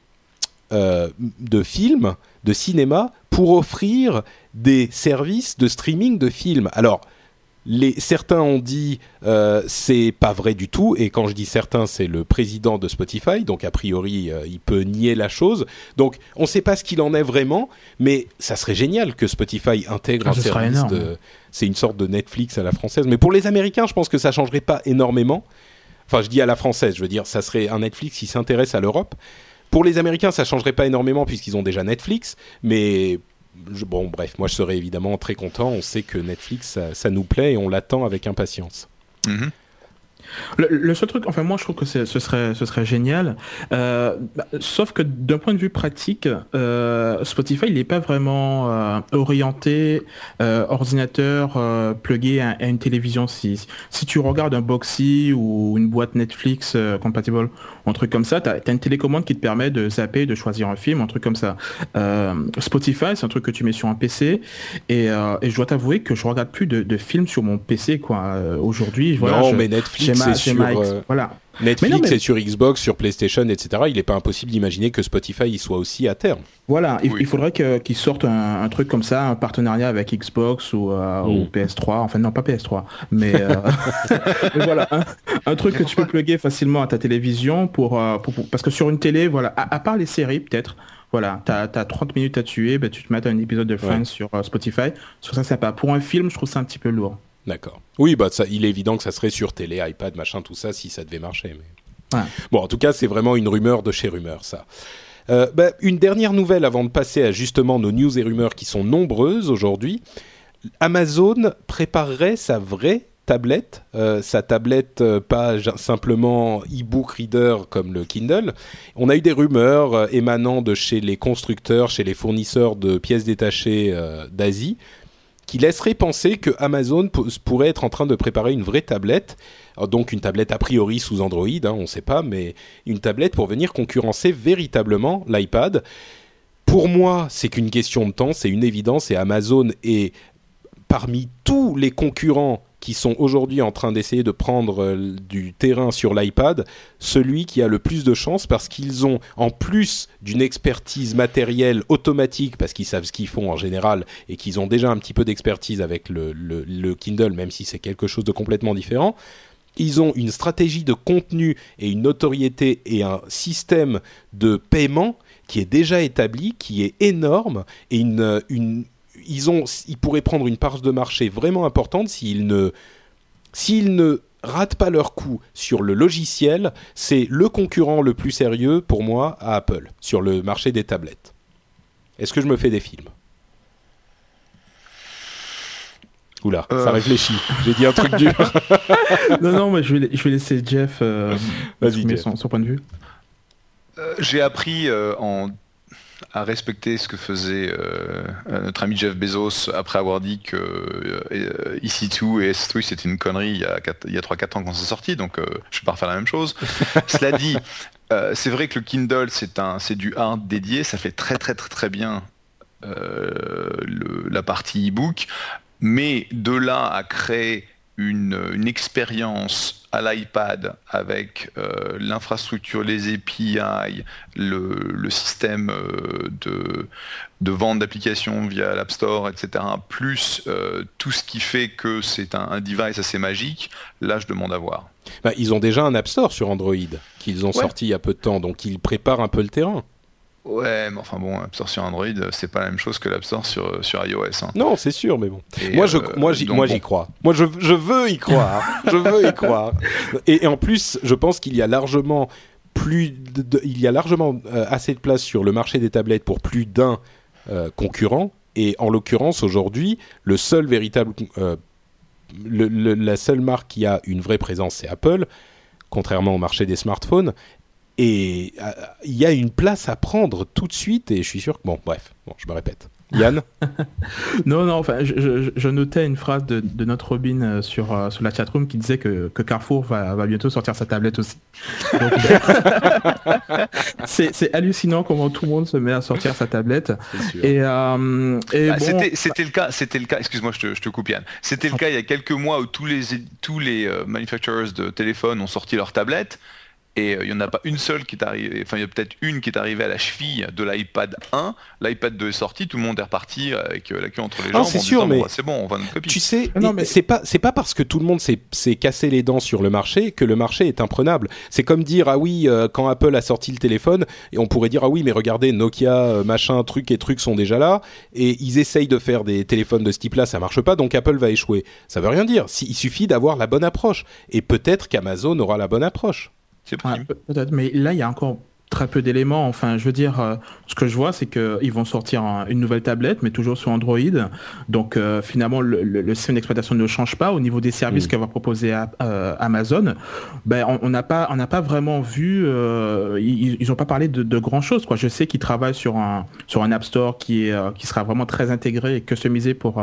euh, de films, de cinéma, pour offrir des services de streaming de films. Alors, les, certains ont dit euh, c'est pas vrai du tout, et quand je dis certains, c'est le président de Spotify, donc a priori euh, il peut nier la chose. Donc on ne sait pas ce qu'il en est vraiment, mais ça serait génial que Spotify intègre ah, un service de. C'est une sorte de Netflix à la française, mais pour les Américains, je pense que ça changerait pas énormément. Enfin, je dis à la française, je veux dire, ça serait un Netflix qui s'intéresse à l'Europe. Pour les Américains, ça changerait pas énormément puisqu'ils ont déjà Netflix, mais bon, bref, moi je serais évidemment très content. On sait que Netflix, ça, nous plaît et on l'attend avec impatience. Mhm. Le, seul truc, enfin moi je trouve que ce serait, ce serait génial, euh, bah, sauf que d'un point de vue pratique, euh, Spotify il n'est pas vraiment euh, orienté ordinateur plugué à, une télévision. Si, si tu regardes un Boxy ou une boîte Netflix compatible, un truc comme ça, tu as, une télécommande qui te permet de zapper, de choisir un film, un truc comme ça. Spotify c'est un truc que tu mets sur un PC et, et je dois t'avouer que je regarde plus de, films sur mon PC quoi. Aujourd'hui, voilà, non, mais Netflix c'est sur... Euh, voilà. Netflix est sur Xbox, sur PlayStation, etc. Il n'est pas impossible d'imaginer que Spotify y soit aussi à terme. Voilà, il, faudrait qu'ils sortent un, truc comme ça, un partenariat avec Xbox ou, mm. PS3. Enfin, non, pas PS3, mais, voilà, un, truc que tu peux plugger facilement à ta télévision pour, parce que sur une télé, voilà, à part les séries peut-être. Voilà, tu as, 30 minutes à tuer, bah, tu te mets un épisode de Friends sur euh, Spotify. Sur ça, c'est pas. Pour un film, je trouve ça un petit peu lourd. D'accord. Oui, bah, ça, il est évident que ça serait sur télé, iPad, machin, tout ça, si ça devait marcher. Mais... Bon, en tout cas, c'est vraiment une rumeur de chez rumeur, ça. Euh, bah, une dernière nouvelle avant de passer à justement nos news et rumeurs qui sont nombreuses aujourd'hui. Amazon préparerait sa vraie tablette, euh, sa tablette euh, pas simplement e-book reader comme le Kindle. On a eu des rumeurs émanant de chez les constructeurs, chez les fournisseurs de pièces détachées d'Asie, qui laisseraient penser que Amazon pourrait être en train de préparer une vraie tablette, donc une tablette a priori sous Android, hein, on ne sait pas, mais une tablette pour venir concurrencer véritablement l'iPad. Pour moi, c'est qu'une question de temps, c'est une évidence, et Amazon est parmi tous les concurrents qui sont aujourd'hui en train d'essayer de prendre euh, du terrain sur l'iPad, celui qui a le plus de chance parce qu'ils ont, en plus d'une expertise matérielle automatique, parce qu'ils savent ce qu'ils font en général et qu'ils ont déjà un petit peu d'expertise avec le, le Kindle, même si c'est quelque chose de complètement différent, ils ont une stratégie de contenu et une notoriété et un système de paiement qui est déjà établi, qui est énorme et une, une, ils, ont, ils pourraient prendre une part de marché vraiment importante s'ils ne, s'ils ne ratent pas leur coup sur le logiciel. C'est le concurrent le plus sérieux pour moi à Apple sur le marché des tablettes. Est-ce que je me fais des films? Oula, ça euh. réfléchit. J'ai dit un truc dur. non, non, mais je vais, je vais laisser Jeff euh, Son, son, point de vue. Euh, j'ai appris en à respecter ce que faisait euh, notre ami Jeff Bezos après avoir dit que euh, EC2 et S3 c'était une connerie il y a, a 3-4 ans quand c'est sorti, donc euh, je vais pas refaire la même chose. Cela dit, c'est vrai que le Kindle c'est du hard dédié, ça fait très très très très bien la partie e-book, mais de là à créer une, expérience à l'iPad avec euh, l'infrastructure, les API, le, système euh, de, de, vente d'applications via l'App Store, etc., plus euh, tout ce qui fait que c'est un, device assez magique, là je demande à voir. Bah, ils ont déjà un App Store sur Android qu'ils ont sorti il y a peu de temps, donc ils préparent un peu le terrain. Ouais, mais enfin bon, App Store sur Android, c'est pas la même chose que l'App Store sur, sur iOS. Hein. Non, c'est sûr, mais bon. moi, je, moi, j'y, moi, j'y crois. Moi, je, je veux y croire. je veux y croire. Et, en plus, je pense qu'il y a largement plus, il y a largement euh, assez de place sur le marché des tablettes pour plus d'un euh, concurrent. Et en l'occurrence, aujourd'hui, le seul véritable, euh, la seule marque qui a une vraie présence, c'est Apple contrairement au marché des smartphones. Et euh, il y a une place à prendre tout de suite, et je suis sûr que. Bon, bref, bon, je me répète. Yann Non, non, enfin, je, notais une phrase de, notre Robin euh, sur, euh, sur la chatroom qui disait que, que Carrefour va, va, bientôt sortir sa tablette aussi. c'est hallucinant comment tout le monde se met à sortir sa tablette. Et, bah, c'était le cas, c'était le cas. Excuse-moi, je te, je te, coupe Yann. C'était le cas il y a quelques mois où tous les tous les manufacturers de téléphones ont sorti leur tablette. Et euh, il n'y en a pas une seule qui est arrivée, enfin il y a peut-être une qui est arrivée à la cheville de l'iPad 1, l'iPad 2 est sorti, tout le monde est reparti avec euh, la queue entre les jambes. c'est sûr, mais c'est bon, on va notre copie. Tu sais, ah mais... c'est pas c'est pas parce que tout le monde s'est cassé les dents sur le marché que le marché est imprenable. C'est comme dire ah oui euh, quand Apple a sorti le téléphone et on pourrait dire ah oui mais regardez Nokia machin truc et trucs sont déjà là et ils essayent de faire des téléphones de ce type-là, ça marche pas donc Apple va échouer. Ça veut rien dire. Il suffit d'avoir la bonne approche et peut-être qu'Amazon aura la bonne approche. C'est peut-être, mais là, il y a encore très peu d'éléments. Enfin, je veux dire, euh, ce que je vois, c'est qu'ils vont sortir une nouvelle tablette, mais toujours sur Android. Donc, euh, finalement, le, le, système d'exploitation ne change pas. Au niveau des services mm. qu'elle va proposer à, euh, Amazon, ben, on n'a pas, on n'a pas vraiment vu. ils n'ont pas parlé de, de grand chose. Quoi. Je sais qu'ils travaillent sur un sur un App Store qui est qui sera vraiment très intégré et customisé pour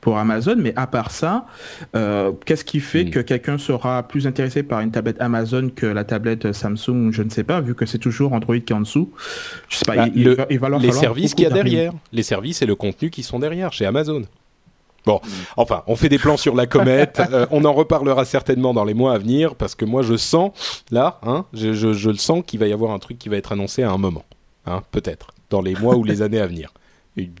pour Amazon. Mais à part ça, qu'est-ce qui fait mm. que quelqu'un sera plus intéressé par une tablette Amazon que la tablette Samsung Je ne sais pas, vu que c'est toujours Android qui est en dessous. Je sais pas, bah, il, va, les services qu'il y a derrière, les services et le contenu qui sont derrière chez Amazon. Bon, enfin, on fait des plans sur la comète. Euh, on en reparlera certainement dans les mois à venir parce que moi, je sens là, hein, je, je, je le sens qu'il va y avoir un truc qui va être annoncé à un moment, hein, peut-être dans les mois ou les années à venir.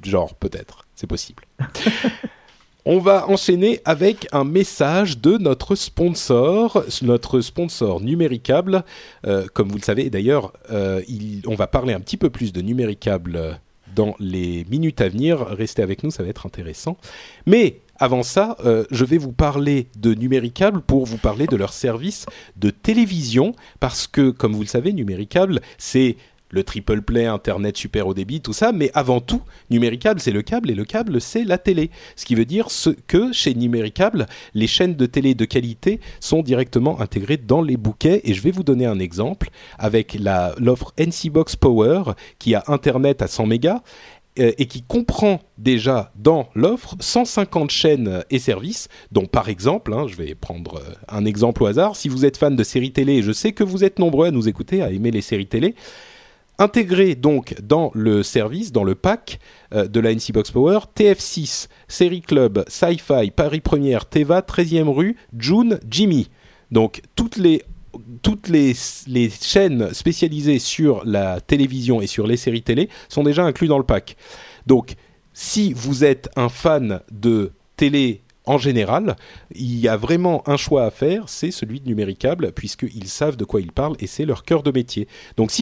Genre, peut-être, c'est possible. On va enchaîner avec un message de notre sponsor, notre sponsor Numéricable. Euh, comme vous le savez, d'ailleurs, euh, on va parler un petit peu plus de Numéricable dans les minutes à venir. Restez avec nous, ça va être intéressant. Mais avant ça, euh, je vais vous parler de Numéricable pour vous parler de leur service de télévision, parce que, comme vous le savez, Numéricable, c'est le triple play, Internet super haut débit, tout ça, mais avant tout, Numéricable, c'est le câble, et le câble, c'est la télé. Ce qui veut dire que chez Numéricable, les chaînes de télé de qualité sont directement intégrées dans les bouquets, et je vais vous donner un exemple avec l'offre NC Box Power, qui a Internet à 100 mégas, euh, et qui comprend déjà dans l'offre 150 chaînes et services, dont par exemple, hein, je vais prendre euh, un exemple au hasard, si vous êtes fan de séries télé, et je sais que vous êtes nombreux à nous écouter, à aimer les séries télé, Intégré donc dans le service, dans le pack euh, de la NC Box Power, TF6, Série Club, Sci-Fi, Paris Première, Teva, 13e rue, June, Jimmy. Donc toutes les toutes les, les, chaînes spécialisées sur la télévision et sur les séries télé sont déjà inclus dans le pack. Donc, si vous êtes un fan de télé en général, il y a vraiment un choix à faire, c'est celui de Numéricable, puisqu'ils savent de quoi ils parlent et c'est leur cœur de métier. Donc, si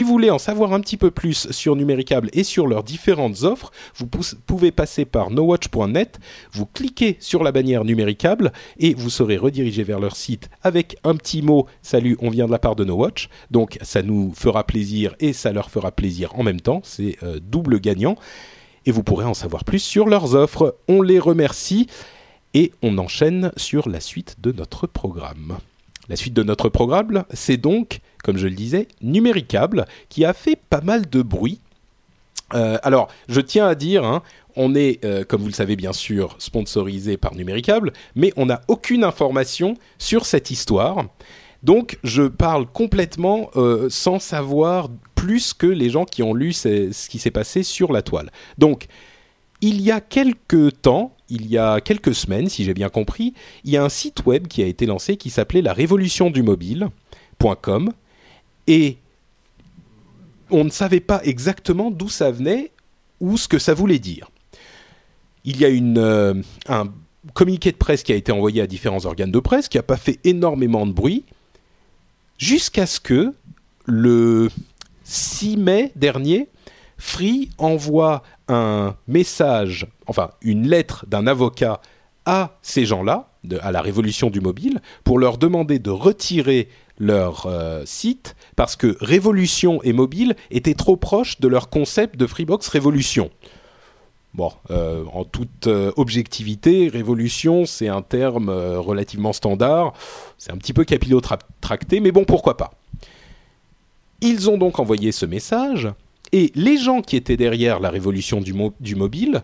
Si vous voulez en savoir un petit peu plus sur Numéricable et sur leurs différentes offres, vous pouvez passer par nowatch.net, vous cliquez sur la bannière Numéricable et vous serez redirigé vers leur site avec un petit mot Salut, on vient de la part de Nowatch. Donc ça nous fera plaisir et ça leur fera plaisir en même temps, c'est euh, double gagnant. Et vous pourrez en savoir plus sur leurs offres. On les remercie et on enchaîne sur la suite de notre programme. La suite de notre programme, c'est donc, comme je le disais, Numéricable, qui a fait pas mal de bruit. Euh, alors, je tiens à dire, hein, on est, euh, comme vous le savez bien sûr, sponsorisé par Numéricable, mais on n'a aucune information sur cette histoire. Donc, je parle complètement euh, sans savoir plus que les gens qui ont lu ce qui s'est passé sur la toile. Donc, il y a quelques temps, il y a quelques semaines, si j'ai bien compris, il y a un site web qui a été lancé qui s'appelait la révolution du mobile.com et on ne savait pas exactement d'où ça venait ou ce que ça voulait dire. Il y a euh, un communiqué de presse qui a été envoyé à différents organes de presse qui n'a pas fait énormément de bruit jusqu'à ce que le 6 mai dernier, Free envoie un message, enfin une lettre d'un avocat à ces gens-là, à la révolution du mobile, pour leur demander de retirer leur euh, site parce que Révolution et mobile étaient trop proches de leur concept de Freebox Révolution. Bon, euh, en toute euh, objectivité, révolution, c'est un terme relativement standard. C'est un petit peu capillotracté, mais bon, pourquoi pas. Ils ont donc envoyé ce message et les gens qui étaient derrière la révolution du, mobile,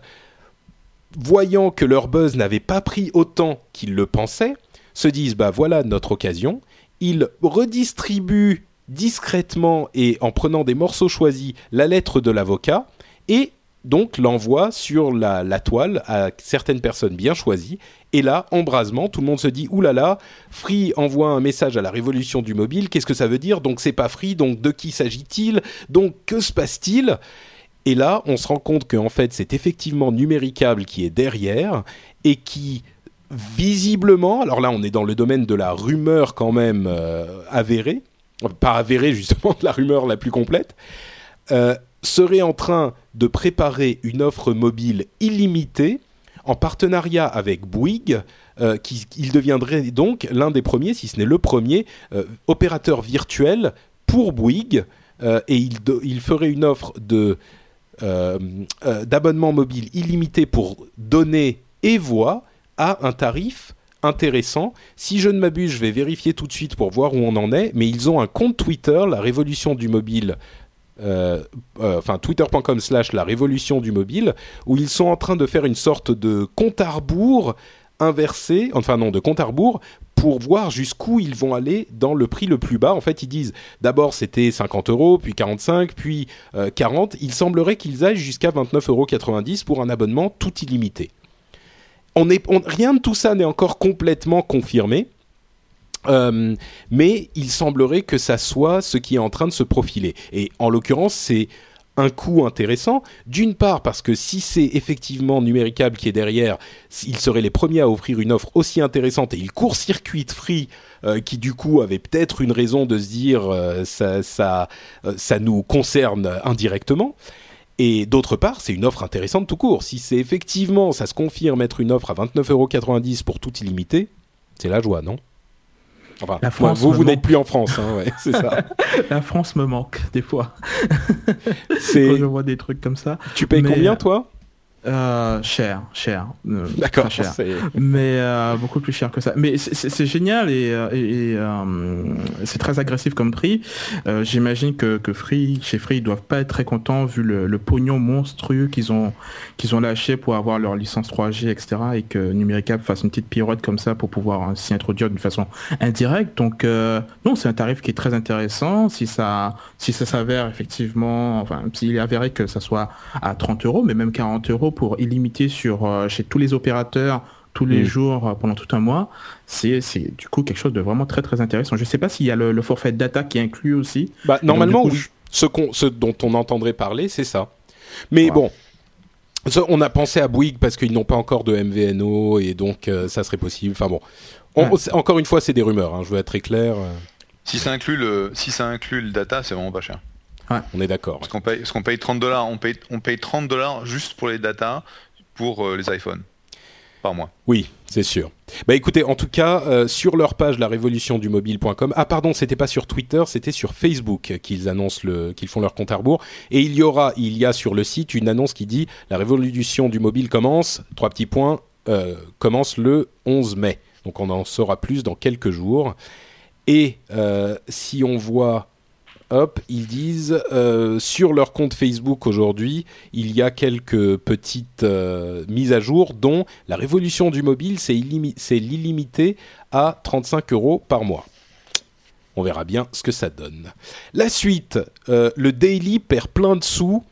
voyant que leur buzz n'avait pas pris autant qu'ils le pensaient, se disent bah voilà notre occasion. Ils redistribuent discrètement et en prenant des morceaux choisis la lettre de l'avocat et donc l'envoie sur la, toile à certaines personnes bien choisies. Et là, embrasement, tout le monde se dit oulala, là là, Free envoie un message à la révolution du mobile. Qu'est-ce que ça veut dire? Donc c'est pas Free. Donc de qui s'agit-il? Donc que se passe-t-il? Et là, on se rend compte qu'en fait, c'est effectivement Numéricable qui est derrière et qui visiblement, alors là, on est dans le domaine de la rumeur quand même euh, avérée, pas avérée justement, de la rumeur la plus complète, euh, serait en train de préparer une offre mobile illimitée en partenariat avec Bouygues, euh, qui, il deviendrait donc l'un des premiers, si ce n'est le premier, euh, opérateur virtuel pour Bouygues, euh, et il, ferait une offre d'abonnement mobile illimité pour données et voix à un tarif intéressant. Si je ne m'abuse, je vais vérifier tout de suite pour voir où on en est, mais ils ont un compte Twitter, la révolution du mobile, enfin twitter.com slash la révolution du mobile, où ils sont en train de faire une sorte de compte à rebours inversé, enfin non, de compte à rebours, pour voir jusqu'où ils vont aller dans le prix le plus bas. En fait, ils disent d'abord c'était 50 euros, puis 45, puis euh, 40. Il semblerait qu'ils aillent jusqu'à 29,90 euros pour un abonnement tout illimité. Rien de tout ça n'est encore complètement confirmé. Euh, mais il semblerait que ça soit ce qui est en train de se profiler. Et en l'occurrence, c'est un coût intéressant. D'une part, parce que si c'est effectivement Numéricable qui est derrière, ils seraient les premiers à offrir une offre aussi intéressante et ils court-circuitent Free, euh, qui du coup avait peut-être une raison de se dire euh, ça, ça, nous concerne indirectement. Et d'autre part, c'est une offre intéressante tout court. Si c'est effectivement, ça se confirme être une offre à 29,90€ pour tout illimité, c'est la joie, non? Enfin, La moi, France vous, vous n'êtes plus en France, hein, ouais, c'est ça. La France me manque des fois. Quand je vois des trucs comme ça. Tu payes Mais, combien, euh, toi? Euh, cher, cher. euh, D'accord, cher. mais euh, beaucoup plus cher que ça. Mais c'est- génial et, et, et, c'est très agressif comme prix. J'imagine que, que Free, chez Free, ils doivent pas être très contents vu le, le pognon monstrueux qu'ils ont qu'ils ont lâché pour avoir leur licence 3G, etc. Et que Numéricable fasse une petite pirouette comme ça pour pouvoir s'y introduire d'une façon indirecte. Donc non, c'est un tarif qui est très intéressant. Si ça si ça s'avère effectivement, enfin s'il est avéré que ça soit à 30 euros, mais même 40 euros pour illimité sur euh, chez tous les opérateurs tous les Mm. jours euh, pendant tout un mois, c'est c'est du coup quelque chose de vraiment très très intéressant. Je sais pas s'il y a le, le forfait data qui est inclus aussi. Bah, normalement, du coup, oui. ce, qu'on- ce dont on entendrait parler, c'est ça. Mais Wow. bon, on a pensé à Bouygues parce qu'ils n'ont pas encore de MVNO et donc euh, ça serait possible. Enfin bon, On- Ouais. encore une fois, c'est des rumeurs. hein, je veux être très clair. Si ça inclut le, si ça inclut le data, c'est vraiment pas cher. On est d'accord. Parce qu'on paye, parce paye 30 dollars, on paye, on paye 30 dollars juste pour les data pour euh, les iPhones par mois. Oui, c'est sûr. Bah écoutez, en tout cas, euh, sur leur page la révolution du mobile.com. Ah pardon, c'était pas sur Twitter, c'était sur Facebook qu'ils annoncent le qu'ils font leur compte à rebours et il y aura il y a sur le site une annonce qui dit la révolution du mobile commence trois petits points euh, commence le 11 mai. Donc on en saura plus dans quelques jours. Et euh, si on voit Hop, ils disent euh, sur leur compte Facebook aujourd'hui, il y a quelques petites euh, mises à jour, dont la révolution du mobile, c'est illimi- c'est l'illimité à 35 euros par mois. On verra bien ce que ça donne. La suite, euh, le daily perd plein de sous,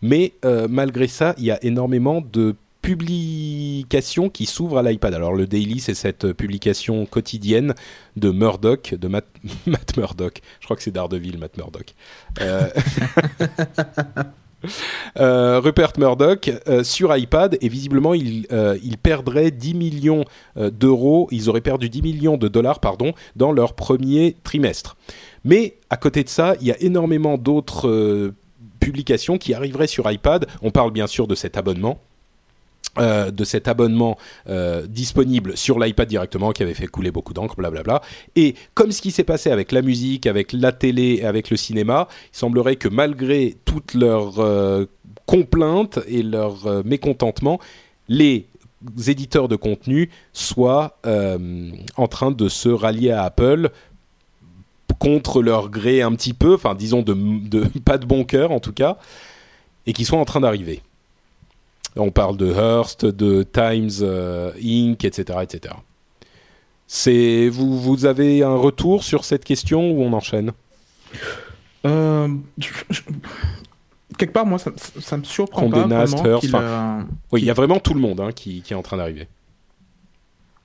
mais malgré ça, il y a énormément de publications qui s'ouvrent à l'iPad. Alors le daily, c'est cette publication quotidienne de Murdoch, de Matt, Murdoch. Je crois que c'est Daredevil, Matt Murdoch. Euh, euh, Rupert Murdoch euh, sur iPad et visiblement il, euh, perdrait 10 millions d'euros, ils auraient perdu 10 millions de dollars pardon, dans leur premier trimestre. Mais à côté de ça, il y a énormément d'autres publications qui arriveraient sur iPad. On parle bien sûr de cet abonnement. Euh, de cet abonnement euh, disponible sur l'iPad directement qui avait fait couler beaucoup d'encre, blablabla. Et comme ce qui s'est passé avec la musique, avec la télé, avec le cinéma, il semblerait que malgré toutes leurs euh, complaintes et leur euh, mécontentement, les éditeurs de contenu soient en train de se rallier à Apple contre leur gré un petit peu, enfin disons de, de pas de bon cœur en tout cas, et qui soient en train d'arriver. On parle de Hearst, de Times euh, Inc., etc., etc. C'est vous, vous avez un retour sur cette question ou on enchaîne? Euh, je- je- quelque part, moi, ça, ça me surprend Condé pas Nast, vraiment Hearst, euh, Oui, il y a vraiment tout le monde hein, qui, qui est en train d'arriver.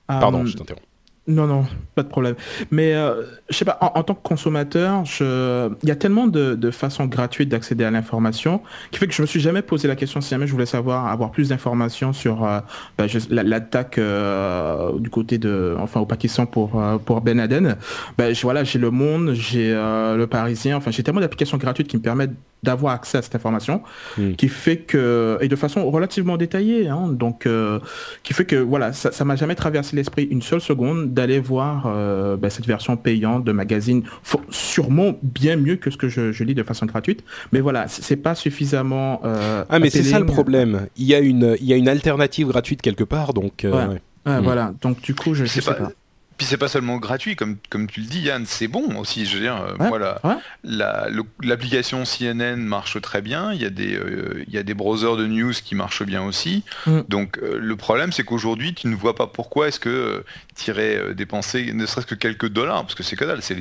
Pardon, euh, je t'interromps. Non, non, pas de problème. Mais euh, je sais pas, en, tant que consommateur, je... il y a tellement de, de façons gratuites d'accéder à l'information qui fait que je me suis jamais posé la question si jamais je voulais savoir, avoir plus d'informations sur euh, bah, l'attaque euh, du côté de, enfin au Pakistan pour euh, pour Ben Laden. Ben voilà, j'ai le Monde, j'ai le Parisien, enfin j'ai tellement d'applications gratuites qui me permettent d'avoir accès à cette information, hmm. qui fait que et de façon relativement détaillée, hein, donc qui fait que voilà, ça, ça m'a jamais traversé l'esprit une seule seconde d'aller voir euh, ben, cette version payante de magazine, sûrement bien mieux que ce que je, lis de façon gratuite. Mais voilà, c'est pas suffisamment. Euh, ah, mais c'est ça le problème. Il y a une, il y a une alternative gratuite quelque part, donc. Euh, hmm. Voilà, donc du coup, je, sais pas. Puis c'est pas seulement gratuit, comme, comme tu le dis, Yann, c'est bon aussi. Je veux dire, euh, voilà, l'application CNN marche très bien. Il y a des, euh, il y a des browsers de news qui marchent bien aussi. Mm. Donc euh, le problème, c'est qu'aujourd'hui, tu ne vois pas pourquoi est-ce que tu irais dépenser ne serait-ce que quelques dollars, parce que c'est que dalle, c'est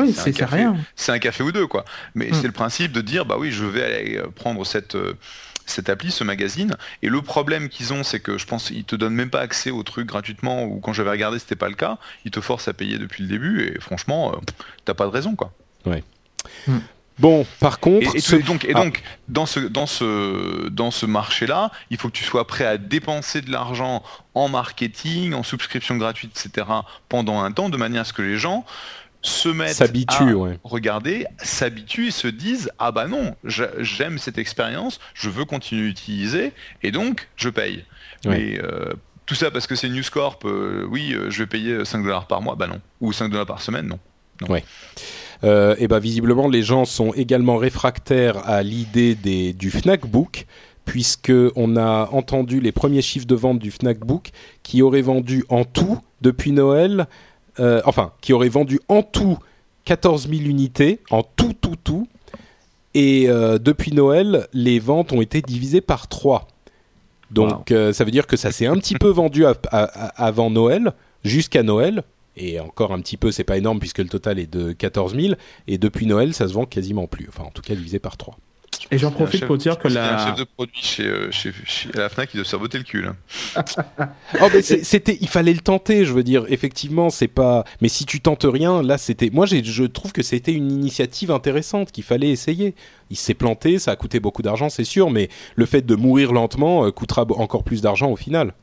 un, café, un café ou deux, quoi. Mais mm. c'est le principe de dire, bah oui, je vais aller prendre cette cette appli, ce magazine. Et le problème qu'ils ont, c'est que je pense qu'ils te donnent même pas accès au truc gratuitement, ou quand j'avais regardé, c'était pas le cas. Ils te forcent à payer depuis le début, et franchement, tu euh, t'as pas de raison, quoi. Ouais. Hmm. Bon, par contre, et, donc, et ah. donc, dans ce dans ce dans ce marché-là, il faut que tu sois prêt à dépenser de l'argent en marketing, en subscription gratuite, etc. pendant un temps, de manière à ce que les gens se mettent à regarder, s'habituent et se disent ah bah non, j'aime cette expérience, je veux continuer à utiliser et donc je paye. Mais euh, tout ça parce que c'est News Corp, euh, oui, euh, je vais payer 5 dollars par mois, bah non, ou 5 dollars par semaine, non. Ouais. et bah visiblement les gens sont également réfractaires à l'idée du Fnac Book puisque on a entendu les premiers chiffres de vente du Fnac Book qui aurait vendu en tout depuis Noël euh, enfin, qui aurait vendu en tout 14 000 unités, en tout, tout, tout. Et euh, depuis Noël, les ventes ont été divisées par 3. Donc euh, ça veut dire que ça s'est un petit peu vendu avant Noël, jusqu'à Noël. Et encore un petit peu, c'est pas énorme puisque le total est de 14 000. Et depuis Noël, ça se vend quasiment plus. Enfin, en tout cas, divisé par 3. Et j'en profite pour dire que la. un chef de produit chez, euh, chez, la Fnac qui doit se faire botter le cul. oh, c'était, il fallait le tenter, je veux dire. Effectivement, c'est pas. Mais si tu tentes rien, là, c'était. Moi, je trouve que c'était une initiative intéressante qu'il fallait essayer. Il s'est planté, ça a coûté beaucoup d'argent, c'est sûr, mais le fait de mourir lentement euh, coûtera encore plus d'argent au final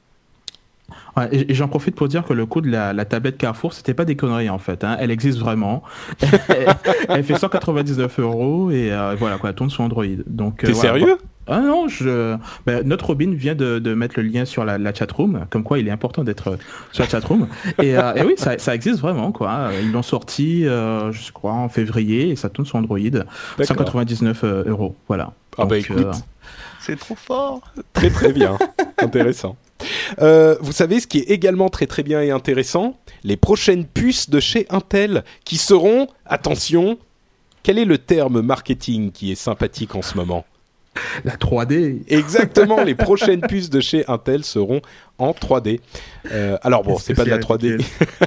et, j'en profite pour dire que le coût de la, tablette Carrefour, c'était pas des conneries en fait. Hein. Elle existe vraiment. elle, fait 199 euros et euh, voilà quoi, elle tourne sur Android. Donc. Euh, T'es sérieux? ah non, je... Ben, notre Robin vient de, de, mettre le lien sur la, la chatroom, comme quoi il est important d'être sur la chatroom. et, euh, et oui, ça, ça, existe vraiment. quoi. Ils l'ont sorti, je crois, en février et ça tourne sur Android. 199 euros. Voilà. Ah bah écoute, c'est trop fort. Très très bien. Intéressant. Euh, vous savez ce qui est également très très bien et intéressant? Les prochaines puces de chez Intel qui seront, attention, quel est le terme marketing qui est sympathique en ce moment? La 3D. Exactement, les prochaines puces de chez Intel seront en 3D. Euh, alors bon, c'est pas de la 3D.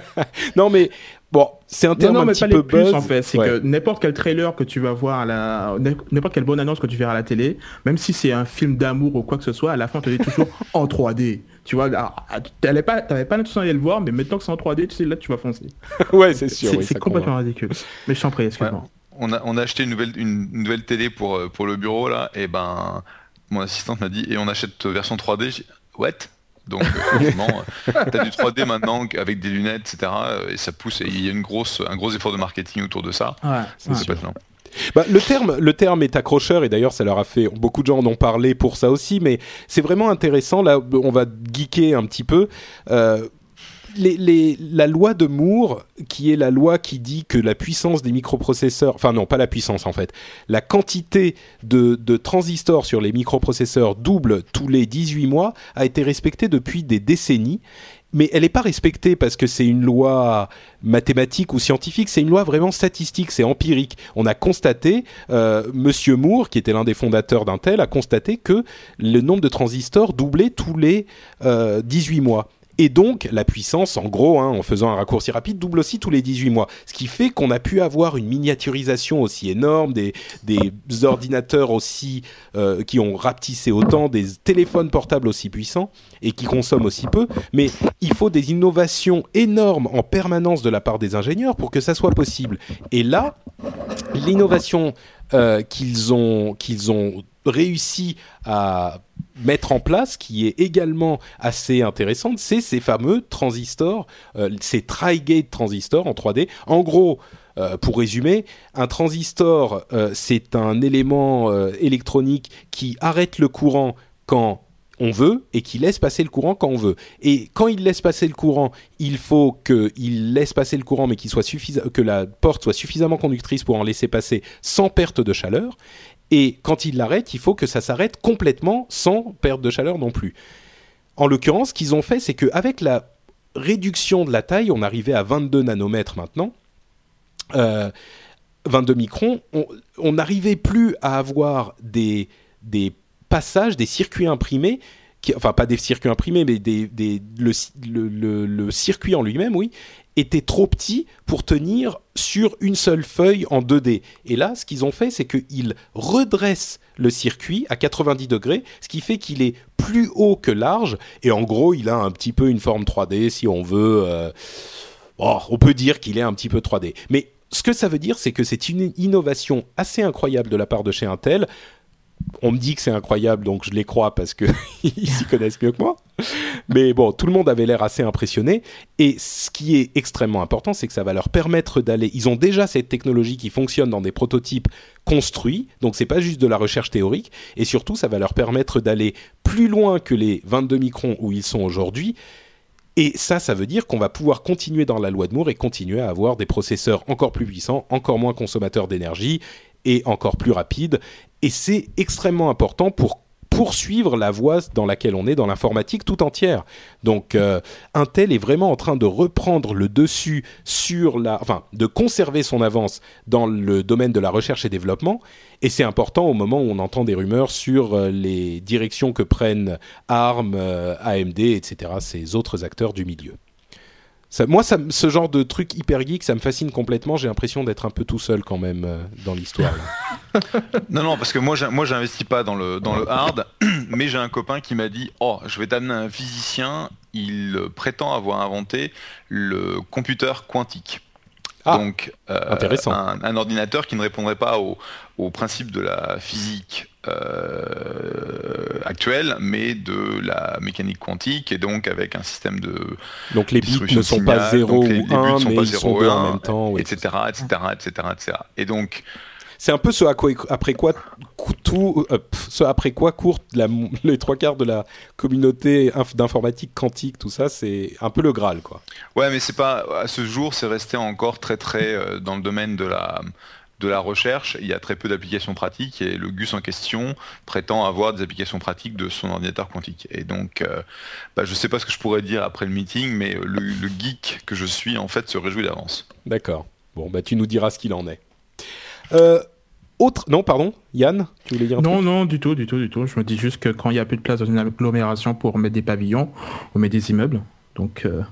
non mais Bon, c'est un terme un petit peu buzz. en fait. C'est que n'importe quel trailer que tu vas voir à la, n'importe quelle bonne annonce que tu verras à la télé, même si c'est un film d'amour ou quoi que ce soit, à la fin, tu es toujours en 3D. Tu vois, t'avais pas, t'avais pas l'intention d'aller le voir, mais maintenant que c'est en 3D, tu sais, là, tu vas foncer. ouais, c'est sûr. C'est complètement ridicule. Mais je t'en prie, excuse-moi. On, a, on a acheté une nouvelle, une nouvelle télé pour, euh, pour le bureau, là, et ben, mon assistante m'a dit, et on achète version 3D. What? Donc, euh, tu as du 3D maintenant avec des lunettes, etc. Euh, et ça pousse. Et il y a une grosse, un gros effort de marketing autour de ça. Ouais, c'est bah, le terme, le terme est accrocheur et d'ailleurs ça leur a fait beaucoup de gens en ont parlé pour ça aussi, mais c'est vraiment intéressant. Là, on va geeker un petit peu. Euh, la loi de Moore, qui est la loi qui dit que la puissance des microprocesseurs, enfin non, pas la puissance en fait, la quantité de, transistors sur les microprocesseurs double tous les 18 mois, a été respectée depuis des décennies mais elle n'est pas respectée parce que c'est une loi mathématique ou scientifique, c'est une loi vraiment statistique, c'est empirique. On a constaté, euh, Monsieur Moore, qui était l'un des fondateurs d'Intel, a constaté que le nombre de transistors doublait tous les euh, 18 mois. Et donc, la puissance, en gros, hein, en faisant un raccourci rapide, double aussi tous les 18 mois. Ce qui fait qu'on a pu avoir une miniaturisation aussi énorme, des, ordinateurs aussi euh, qui ont rapetissé autant, des téléphones portables aussi puissants et qui consomment aussi peu. Mais il faut des innovations énormes en permanence de la part des ingénieurs pour que ça soit possible. Et là, l'innovation euh, qu'ils ont, qu'ils ont réussi à mettre en place, qui est également assez intéressante, c'est ces fameux transistors, euh, ces tri-gate transistors en 3D. En gros, euh, pour résumer, un transistor, euh, c'est un élément électronique qui arrête le courant quand on veut et qui laisse passer le courant quand on veut. Et quand il laisse passer le courant, il faut qu'il laisse passer le courant, mais qu'il soit que la porte soit suffisamment conductrice pour en laisser passer sans perte de chaleur. Et quand il l'arrête, il faut que ça s'arrête complètement sans perte de chaleur non plus. En l'occurrence, ce qu'ils ont fait, c'est qu'avec la réduction de la taille, on arrivait à 22 nanomètres maintenant, 22 euh, microns, on n'arrivait plus à avoir des, passages, des circuits imprimés enfin pas des circuits imprimés, mais des, le, circuit en lui-même, oui, était trop petit pour tenir sur une seule feuille en 2D. Et là, ce qu'ils ont fait, c'est qu'ils redressent le circuit à 90 degrés, ce qui fait qu'il est plus haut que large, et en gros, il a un petit peu une forme 3D, si on veut... Euh, on peut dire qu'il est un petit peu 3D. Mais ce que ça veut dire, c'est que c'est une innovation assez incroyable de la part de chez Intel on me dit que c'est incroyable, donc je les crois parce qu'ils s'y connaissent mieux que moi. Mais bon, tout le monde avait l'air assez impressionné. Et ce qui est extrêmement important, c'est que ça va leur permettre d'aller. Ils ont déjà cette technologie qui fonctionne dans des prototypes construits, donc c'est pas juste de la recherche théorique. Et surtout, ça va leur permettre d'aller plus loin que les 22 microns où ils sont aujourd'hui. Et ça, ça veut dire qu'on va pouvoir continuer dans la loi de Moore et continuer à avoir des processeurs encore plus puissants, encore moins consommateurs d'énergie et encore plus rapides et c'est extrêmement important pour poursuivre la voie dans laquelle on est dans l'informatique tout entière. Donc euh, Intel est vraiment en train de reprendre le dessus sur la enfin de conserver son avance dans le domaine de la recherche et développement et c'est important au moment où on entend des rumeurs sur euh, les directions que prennent ARM, euh, AMD, etc., ces autres acteurs du milieu moi, ça, ce genre de truc hyper geek, ça me fascine complètement. J'ai l'impression d'être un peu tout seul quand même euh, dans l'histoire. non, non, parce que moi, moi, j'investis pas dans le, dans le hard, mais j'ai un copain qui m'a dit Oh, je vais t'amener un physicien. Il prétend avoir inventé le computer quantique. Ah, Donc, euh, intéressant. Un, ordinateur qui ne répondrait pas au, au principe de la physique euh, actuelle, mais de la mécanique quantique, et donc avec un système de. Donc les bits ne sont pas 0 ou 1, mais ils sont 2 en même temps. etc., etc., etc., etc. Et donc. C'est un peu ce, à quoi, après quoi tout, euh, ce après quoi courent les trois quarts de la communauté d'informatique quantique, tout ça, c'est un peu le Graal, quoi. Ouais, mais c'est pas à ce jour, c'est resté encore très très euh, dans le domaine de la de la recherche, il y a très peu d'applications pratiques et le GUS en question prétend avoir des applications pratiques de son ordinateur quantique. Et donc, euh, bah, je ne sais pas ce que je pourrais dire après le meeting, mais le, geek que je suis, en fait, se réjouit d'avance. D'accord. Bon, bah, tu nous diras ce qu'il en est. Euh, autre... Non, pardon, Yann, tu voulais dire un Non, non, du tout, du tout, du tout. Je me dis juste que quand il n'y a plus de place dans une agglomération pour mettre des pavillons, on met des immeubles. Donc... Euh,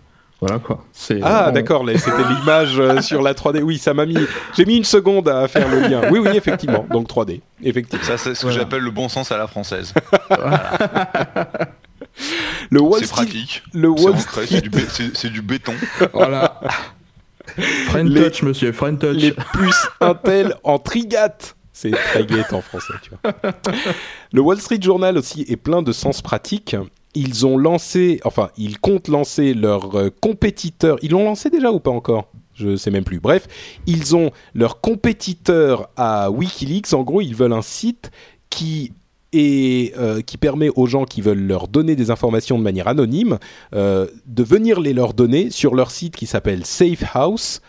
voilà quoi. Ah d'accord, c'était l'image euh, sur la 3D. Oui, ça m'a mis. J'ai mis une seconde à faire le lien. Oui, oui, effectivement. Donc 3D, effectivement. Ça, c'est ce que j'appelle le bon sens à la française. le Wall C'est pratique. Le Wall C'est du, béton. Voilà. Friend touch, monsieur. Friend touch. Les plus Intel en trigate. C'est trigate en français, tu vois. Le Wall Street Journal aussi est plein de sens pratiques ils ont lancé, enfin, ils comptent lancer leur euh, compétiteur. Ils l'ont lancé déjà ou pas encore? Je sais même plus. Bref, ils ont leur compétiteur à WikiLeaks. En gros, ils veulent un site qui euh, qui permet aux gens qui veulent leur donner des informations de manière anonyme euh, de venir les leur donner sur leur site qui s'appelle Safe House.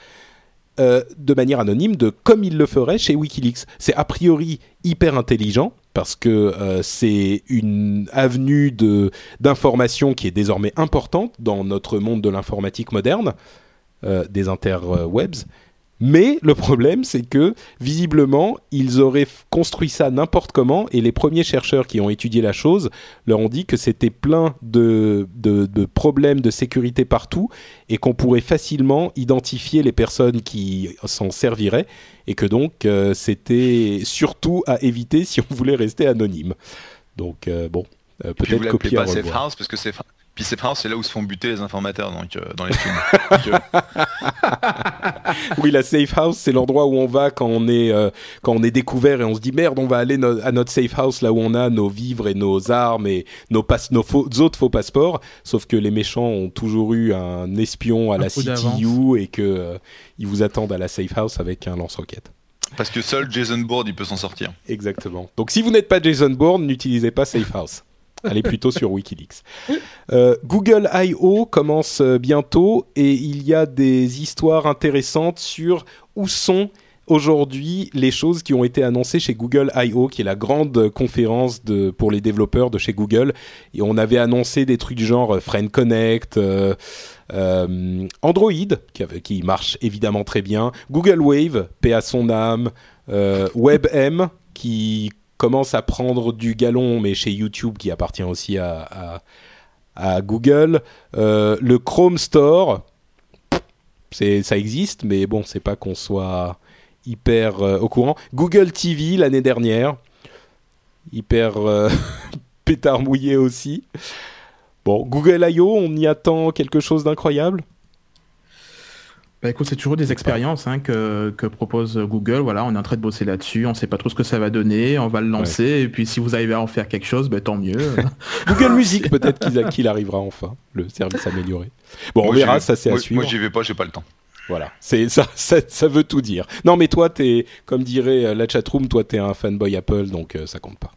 de manière anonyme, de comme ils le feraient chez WikiLeaks. C'est a priori hyper intelligent parce que euh, c'est une avenue d'information qui est désormais importante dans notre monde de l'informatique moderne, euh, des interwebs. Mais le problème, c'est que visiblement, ils auraient construit ça n'importe comment, et les premiers chercheurs qui ont étudié la chose leur ont dit que c'était plein de, de, problèmes de sécurité partout, et qu'on pourrait facilement identifier les personnes qui s'en serviraient, et que donc euh, c'était surtout à éviter si on voulait rester anonyme. Donc euh, bon, euh, peut-être copier pas Safe House parce que puis c'est c'est là où se font buter les informateurs donc, euh, dans les films. oui, la safe house, c'est l'endroit où on va quand on est euh, quand on est découvert et on se dit merde, on va aller à notre safe house là où on a nos vivres et nos armes et nos, nos autres faux passeports. Sauf que les méchants ont toujours eu un espion à la CTU et que euh, ils vous attendent à la safe house avec un lance-roquette. Parce que seul Jason Bourne il peut s'en sortir. Exactement. Donc si vous n'êtes pas Jason Bourne, n'utilisez pas safe house. Allez plutôt sur Wikileaks. Euh, Google I.O. commence euh, bientôt et il y a des histoires intéressantes sur où sont aujourd'hui les choses qui ont été annoncées chez Google I.O., qui est la grande conférence de, pour les développeurs de chez Google. Et on avait annoncé des trucs du genre euh, Friend Connect, Android, qui, qui, marche évidemment très bien, Google Wave, paix à son âme, WebM, qui commence à prendre du galon, mais chez YouTube, qui appartient aussi à, Google. Euh, le Chrome Store, ça existe, mais bon, c'est pas qu'on soit hyper euh, au courant. Google TV l'année dernière, hyper euh, pétard mouillé aussi. Bon, Google I.O., on y attend quelque chose d'incroyable? Bah écoute, c'est toujours des expériences hein, que, que, propose Google. Voilà, on est en train de bosser là-dessus. On ne sait pas trop ce que ça va donner. On va le lancer. Et puis, si vous arrivez à en faire quelque chose, bah, tant mieux. Google Music, peut-être qu'il arrivera enfin, le service amélioré. Bon, on verra, ça c'est à suivre. Moi, j'y vais pas, j'ai pas le temps. Voilà, c'est ça, ça, ça, veut tout dire. Non, mais toi, es, comme dirait euh, la chatroom, toi, tu es un fanboy Apple, donc euh, ça compte pas.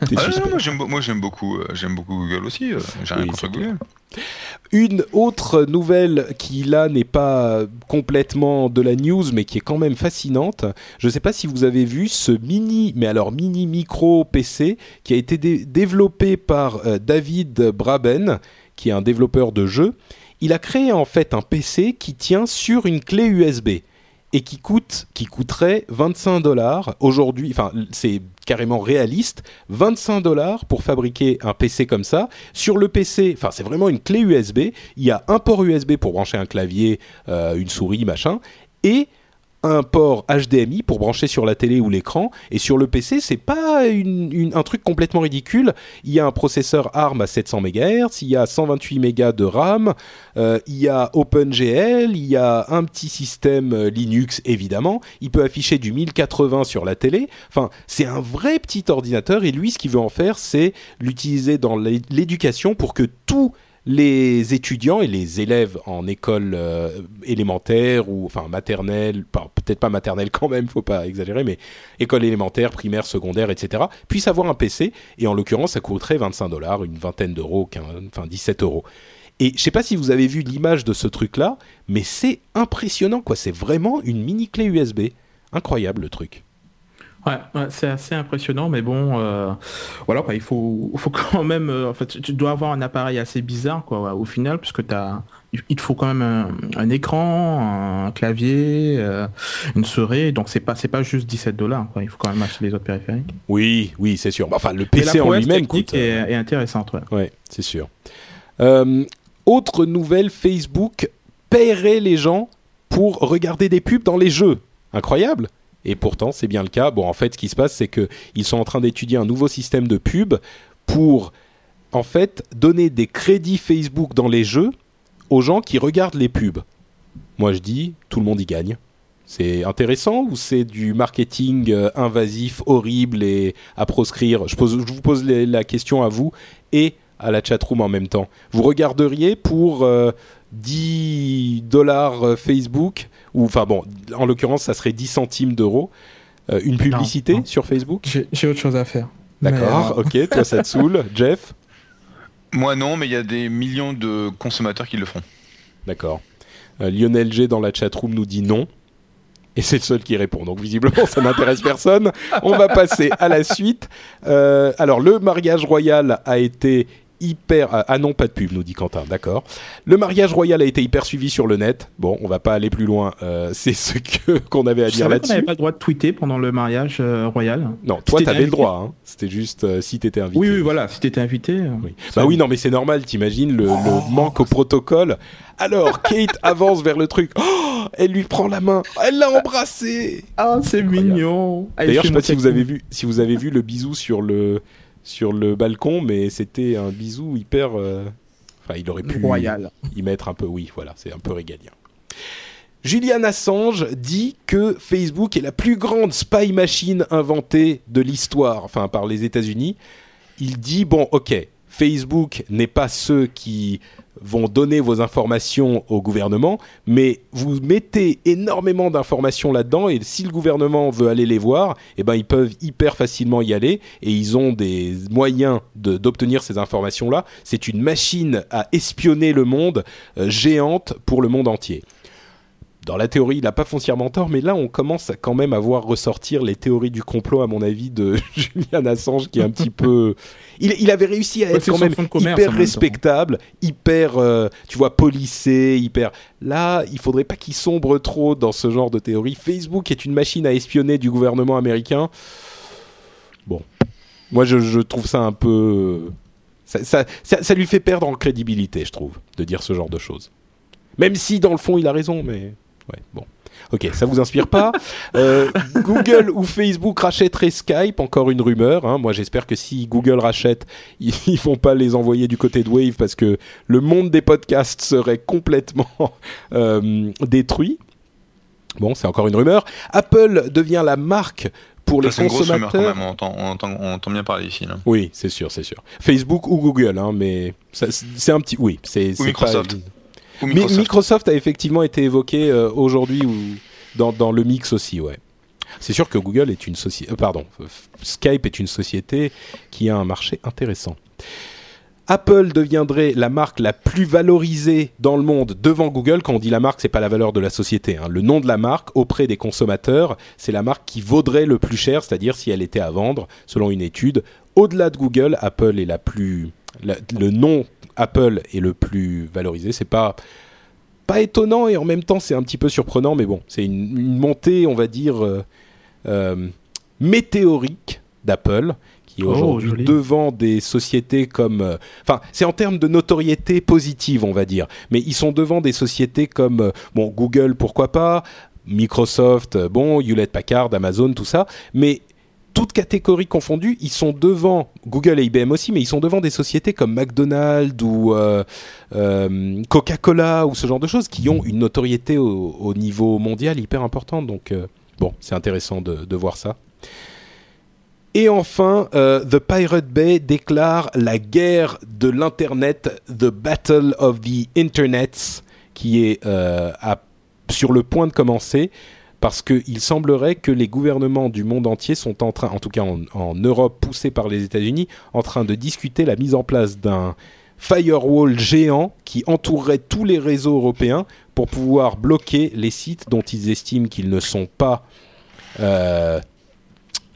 Ah, moi j'aime beaucoup, euh, j'aime beaucoup Google aussi. J'ai rien contre Google. Une autre nouvelle qui là n'est pas complètement de la news mais qui est quand même fascinante. Je ne sais pas si vous avez vu ce mini, mais alors mini micro PC qui a été développé par euh, David Braben, qui est un développeur de jeux. Il a créé en fait un PC qui tient sur une clé USB et qui coûte, qui coûterait 25 dollars aujourd'hui. Enfin, c'est carrément réaliste. 25 dollars pour fabriquer un PC comme ça. Sur le PC, enfin, c'est vraiment une clé USB. Il y a un port USB pour brancher un clavier, euh, une souris, machin, et un port HDMI pour brancher sur la télé ou l'écran. Et sur le PC c'est pas un truc complètement ridicule. Il y a un processeur ARM à 700 MHz il y a 128 MB de RAM euh, il y a OpenGL il y a un petit système euh, Linux évidemment. Il peut afficher du 1080 sur la télé. Enfin c'est un vrai petit ordinateur et lui ce qu'il veut en faire c'est l'utiliser dans l'éducation pour que tout les étudiants et les élèves en école euh, élémentaire ou enfin maternelle, peut-être pas maternelle quand même, faut pas exagérer, mais école élémentaire, primaire, secondaire, etc., puissent avoir un PC. Et en l'occurrence, ça coûterait 25 dollars, une vingtaine d'euros, enfin 17 euros. Et je sais pas si vous avez vu l'image de ce truc-là, mais c'est impressionnant, quoi. C'est vraiment une mini clé USB. Incroyable le truc. Ouais, c'est assez impressionnant, mais bon, euh, voilà, il faut, faut quand même, euh, en fait, tu dois avoir un appareil assez bizarre, quoi, au final, puisque as, il te faut quand même un, écran, un clavier, euh, une souris, donc c'est pas, c'est pas juste 17 dollars, il faut quand même acheter les autres périphériques. Oui, oui, c'est sûr. Enfin, le PC en lui-même coûte. Est, est intéressante, ouais. Ouais, c'est sûr. autre nouvelle, Facebook paierait les gens pour regarder des pubs dans les jeux. Incroyable. Et pourtant, c'est bien le cas. Bon, en fait, ce qui se passe, c'est qu'ils sont en train d'étudier un nouveau système de pub pour, en fait, donner des crédits Facebook dans les jeux aux gens qui regardent les pubs. Moi, je dis, tout le monde y gagne. C'est intéressant ou c'est du marketing euh, invasif, horrible et à proscrire? Je, vous pose la question à vous et à la chatroom en même temps. Vous regarderiez pour 10 euh, dollars euh, Facebook ou enfin bon, en l'occurrence, ça serait 10 centimes d'euros. Euh, une publicité sur Facebook? J'ai autre chose à faire. D'accord, euh, ok, toi ça te saoule. Jeff? Moi non, mais il y a des millions de consommateurs qui le font. D'accord. Euh, Lionel G dans la chatroom nous dit non. Et c'est le seul qui répond. Donc visiblement, ça n'intéresse personne. On va passer à la suite. alors, le mariage royal a été hyper. Ah, ah non, pas de pub, nous dit Quentin, d'accord. Le mariage royal a été hyper suivi sur le net. Bon, on va pas aller plus loin. Euh, c'est ce que qu'on avait à dire là-dessus. On n'avait pas le droit de tweeter pendant le mariage euh, royal? Non, toi, t'avais le droit. Hein. C'était juste euh, si t'étais invité. Oui, oui, voilà, si t'étais invité. Oui. Bah oui, non, mais c'est normal. T'imagines le, le manque au protocole. Alors, Kate avance vers le truc. Oh, elle lui prend la main. Elle l'a embrassé. Ah, c'est mignon. D'ailleurs, je sais pas si vous avez vu, si vous avez vu le bisou sur le sur le balcon, mais c'était un bisou hyper. Euh, enfin, il aurait pu Royal. y mettre un peu. Oui, voilà, c'est un peu régalien. Julian Assange dit que Facebook est la plus grande spy machine inventée de l'histoire, enfin par les États-Unis. Il dit bon, ok, Facebook n'est pas ceux qui vont donner vos informations au gouvernement, mais vous mettez énormément d'informations là-dedans et si le gouvernement veut aller les voir, eh ben ils peuvent hyper facilement y aller et ils ont des moyens d'obtenir ces informations-là. C'est une machine à espionner le monde euh, géante pour le monde entier dans la théorie, il n'a pas foncièrement tort, mais là, on commence quand même à voir ressortir les théories du complot, à mon avis, de Julian Assange, qui est un petit peu. Il, avait réussi à être quand même hyper respectable, hyper, euh, tu vois, policé, hyper. Là, il faudrait pas qu'il sombre trop dans ce genre de théorie. Facebook est une machine à espionner du gouvernement américain. Bon, moi, je, trouve ça un peu. Ça, ça lui fait perdre en crédibilité, je trouve, de dire ce genre de choses. Même si, dans le fond, il a raison, mais bon. Ok, ça vous inspire pas? Euh, Google ou Facebook rachèteraient Skype, encore une rumeur. Hein. Moi, j'espère que si Google rachète, ils, ne vont pas les envoyer du côté de Wave parce que le monde des podcasts serait complètement euh, détruit. Bon, c'est encore une rumeur. Apple devient la marque pour les consommateurs. Une quand même, on entend, bien parler ici. Oui, c'est sûr, c'est sûr. Facebook ou Google, hein, mais c'est un petit. Oui, c'est Microsoft. Microsoft. a effectivement été évoqué euh, aujourd'hui ou dans, dans, le mix aussi, ouais. C'est sûr que Google est une société, euh, pardon, Skype est une société qui a un marché intéressant. Apple deviendrait la marque la plus valorisée dans le monde devant Google. Quand on dit la marque, c'est pas la valeur de la société. Hein. Le nom de la marque auprès des consommateurs, c'est la marque qui vaudrait le plus cher, c'est-à-dire si elle était à vendre, selon une étude. Au-delà de Google, Apple est la plus, le nom Apple est le plus valorisé. C'est pas pas étonnant et en même temps c'est un petit peu surprenant, mais bon, c'est une, montée, on va dire, euh, euh, météorique d'Apple qui est oh, aujourd'hui devant des sociétés comme, euh, enfin, c'est en termes de notoriété positive, on va dire, mais ils sont devant des sociétés comme, bon, Google, pourquoi pas, Microsoft, bon, Hewlett Packard, Amazon, tout ça, mais toutes catégories confondues, ils sont devant Google et IBM aussi, mais ils sont devant des sociétés comme McDonald's ou euh, euh, Coca-Cola ou ce genre de choses qui ont une notoriété au, niveau mondial hyper importante. Donc euh, bon, c'est intéressant de, voir ça. Et enfin, The Pirate Bay déclare la guerre de l'Internet, The Battle of the Internets, qui est sur le point de commencer parce qu'il semblerait que les gouvernements du monde entier sont en train, en tout cas en, Europe, poussés par les États-Unis, en train de discuter la mise en place d'un firewall géant qui entourerait tous les réseaux européens pour pouvoir bloquer les sites dont ils estiment qu'ils ne sont pas euh,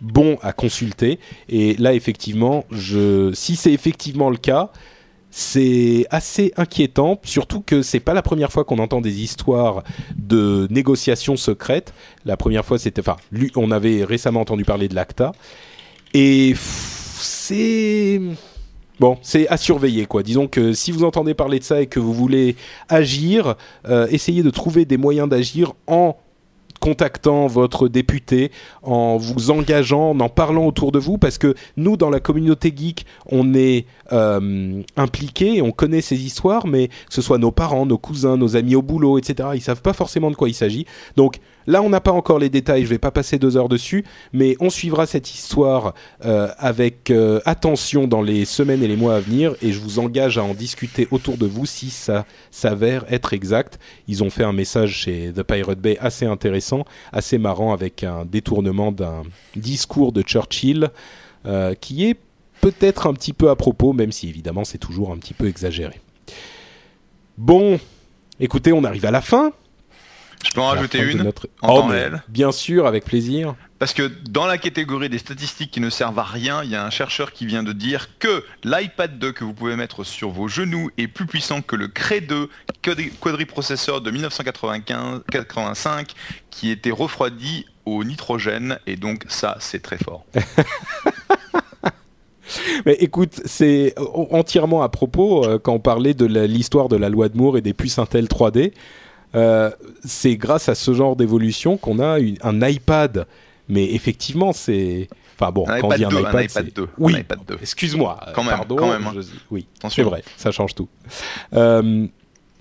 bons à consulter. Et là, effectivement, je, si c'est effectivement le cas, c'est assez inquiétant, surtout que c'est pas la première fois qu'on entend des histoires de négociations secrètes. La première fois, c'était, enfin, on avait récemment entendu parler de l'ACTA, et c'est Bon, c'est à surveiller quoi. Disons que si vous entendez parler de ça et que vous voulez agir, euh, essayez de trouver des moyens d'agir en contactant votre député, en vous engageant, en en parlant autour de vous, parce que nous, dans la communauté geek, on est euh, impliqués, on connaît ces histoires, mais que ce soit nos parents, nos cousins, nos amis au boulot, etc., ils savent pas forcément de quoi il s'agit. Donc Là, on n'a pas encore les détails, je ne vais pas passer deux heures dessus, mais on suivra cette histoire euh, avec euh, attention dans les semaines et les mois à venir, et je vous engage à en discuter autour de vous si ça s'avère être exact. Ils ont fait un message chez The Pirate Bay assez intéressant, assez marrant, avec un détournement d'un discours de Churchill, euh, qui est peut-être un petit peu à propos, même si évidemment c'est toujours un petit peu exagéré. Bon, écoutez, on arrive à la fin. Je peux en rajouter une en oh, Bien sûr, avec plaisir. Parce que dans la catégorie des statistiques qui ne servent à rien, il y a un chercheur qui vient de dire que l'iPad 2 que vous pouvez mettre sur vos genoux est plus puissant que le Cray 2 quadriprocesseur de 1985 qui était refroidi au nitrogène et donc ça c'est très fort. Mais écoute, c'est entièrement à propos euh, quand on parlait de l'histoire de la loi de Moore et des puces Intel 3D. Euh, c'est grâce à ce genre d'évolution qu'on a un iPad. Mais effectivement, c'est. Enfin bon, quand on dit un iPad, 2. Oui, excuse-moi. Quand même, pardon, quand même. Hein. Oui, c'est vrai, ça change tout. Euh,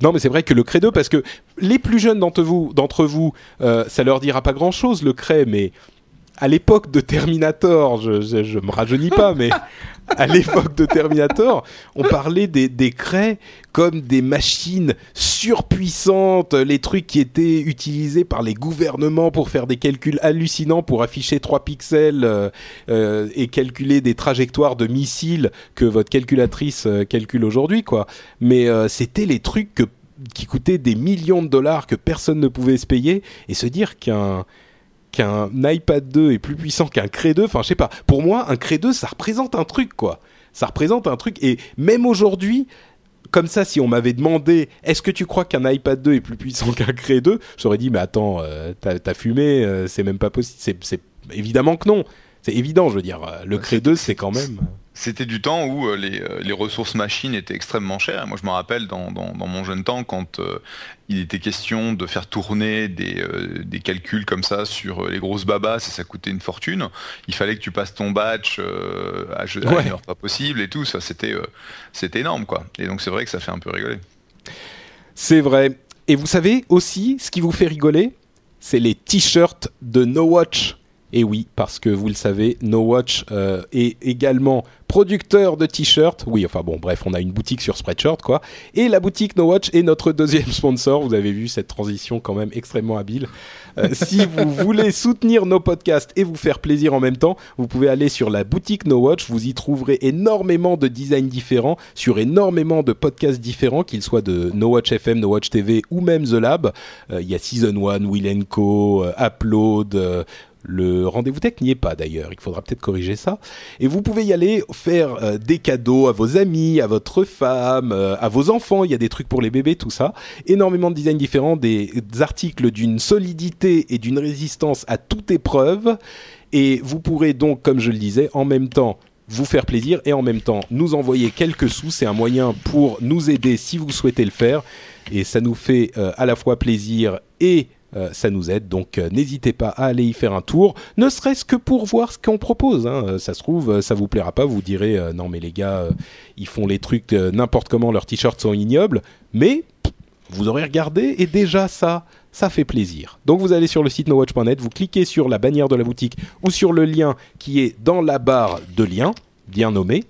non, mais c'est vrai que le Cray 2, parce que les plus jeunes d'entre vous, d'entre vous euh, ça leur dira pas grand-chose le Cray, mais à l'époque de Terminator, je, je, me rajeunis pas, mais à l'époque de Terminator, on parlait des, des craies comme des machines surpuissantes, les trucs qui étaient utilisés par les gouvernements pour faire des calculs hallucinants, pour afficher 3 pixels euh, euh, et calculer des trajectoires de missiles que votre calculatrice euh, calcule aujourd'hui, quoi. Mais c'était les trucs qui coûtaient des millions de dollars que personne ne pouvait se payer et se dire qu'un qu'un iPad 2 est plus puissant qu'un Cray 2, enfin je sais pas, pour moi un Cray 2 ça représente un truc quoi. Ça représente un truc et même aujourd'hui, comme ça, si on m'avait demandé est-ce que tu crois qu'un iPad 2 est plus puissant qu'un Cray 2, j'aurais dit mais attends, euh, t'as fumé, euh, c'est même pas possible. C'est évidemment que non. C'est évident, je veux dire. Le Cray 2, c'est quand même. C'était du temps où euh, euh, les, ressources machines étaient extrêmement chères. Moi, je me rappelle dans, mon jeune temps, quand euh, il était question de faire tourner des, calculs comme ça sur les grosses babas, et ça coûtait une fortune. Il fallait que tu passes ton batch à, jeu, pas possible et tout. Ça, c'était c'était énorme, quoi. Et donc, c'est vrai que ça fait un peu rigoler. C'est vrai. Et vous savez aussi, ce qui vous fait rigoler, c'est les t-shirts de No Watch. Et oui, parce que vous le savez, No Watch est également producteur de t-shirts. Oui, enfin bon, bref, on a une boutique sur Spreadshirt, quoi. Et la boutique No Watch est notre deuxième sponsor. Vous avez vu cette transition quand même extrêmement habile. Euh, si vous voulez soutenir nos podcasts et vous faire plaisir en même temps, vous pouvez aller sur la boutique No Watch. Vous y trouverez énormément de designs différents sur énormément de podcasts différents, qu'ils soient de No Watch FM, No Watch TV ou même The Lab. Euh, il y a Season 1, Will Co, euh, Upload le rendez-vous tech n'y est pas d'ailleurs, il faudra peut-être corriger ça. Et vous pouvez y aller faire euh, des cadeaux à vos amis, à votre femme, euh, à vos enfants, il y a des trucs pour les bébés, tout ça. Énormément de designs différents, des, articles d'une solidité et d'une résistance à toute épreuve. Et vous pourrez donc, comme je le disais, en même temps vous faire plaisir et en même temps nous envoyer quelques sous. C'est un moyen pour nous aider si vous souhaitez le faire. Et ça nous fait euh, à la fois plaisir et euh, ça nous aide. Donc euh, n'hésitez pas à aller y faire un tour, ne serait-ce que pour voir ce qu'on propose. Hein. Euh, ça se trouve, ça vous plaira pas, vous direz non mais les gars, ils font les trucs n'importe comment, leurs t-shirts sont ignobles, mais vous aurez regardé et déjà ça, ça fait plaisir. Donc vous allez sur le site nowatch.net, vous cliquez sur la bannière de la boutique ou sur le lien qui est dans la barre de liens, bien nommé,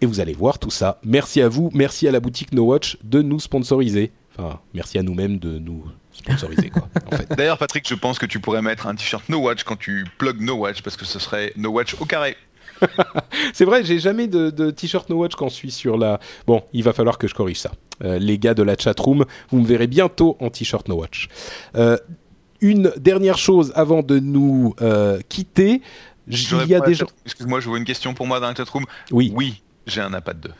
et vous allez voir tout ça. Merci à vous, merci à la boutique No Watch de nous sponsoriser. Enfin, merci à nous-mêmes de nous sponsorisé. Quoi, D'ailleurs, Patrick, je pense que tu pourrais mettre un t-shirt No Watch quand tu plug No Watch parce que ce serait No Watch au carré. c'est vrai, j'ai jamais de, t-shirt No Watch quand je suis sur la. Bon, il va falloir que je corrige ça. Euh, les gars de la chatroom, vous me verrez bientôt en t-shirt No Watch. Euh, une dernière chose avant de nous euh, quitter. Il y a des gens. Excuse-moi, je vois une question pour moi dans la chatroom. Oui. Oui, j'ai un iPad 2.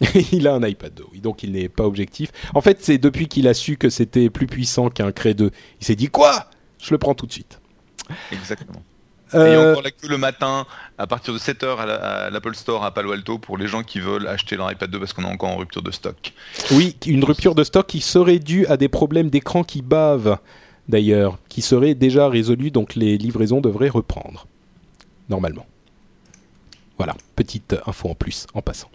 il a un iPad 2, oui, donc il n'est pas objectif. En fait, c'est depuis qu'il a su que c'était plus puissant qu'un Cray 2. Il s'est dit quoi? Je le prends tout de suite. Exactement. Euh... Et encore la queue le matin à partir de 7h à l'Apple Store à Palo Alto pour les gens qui veulent acheter leur iPad 2 parce qu'on est encore en rupture de stock. Oui, une rupture de stock qui serait due à des problèmes d'écran qui bavent d'ailleurs, qui serait déjà résolu donc les livraisons devraient reprendre normalement. Voilà, petite info en plus en passant.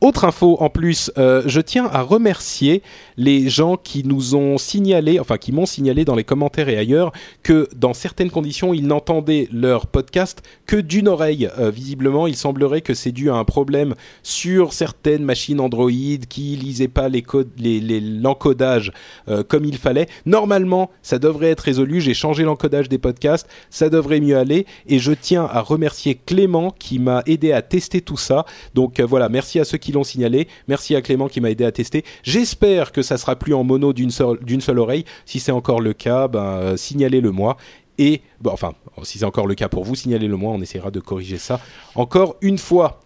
Autre info en plus, euh, je tiens à remercier les gens qui nous ont signalé, enfin qui m'ont signalé dans les commentaires et ailleurs, que dans certaines conditions, ils n'entendaient leur podcast que d'une oreille. Euh, visiblement, il semblerait que c'est dû à un problème sur certaines machines Android qui lisaient pas l'encodage euh, comme il fallait. Normalement, ça devrait être résolu. J'ai changé l'encodage des podcasts, ça devrait mieux aller. Et je tiens à remercier Clément qui m'a aidé à tester tout ça. Donc voilà, merci à ceux qui l'ont signalé. Merci à Clément qui m'a aidé à tester. J'espère que ça sera plus en mono d'une seule, oreille. Si c'est encore le cas, ben, signalez-le moi. Et, bon, enfin, si c'est encore le cas pour vous, signalez-le moi, on essaiera de corriger ça encore une fois.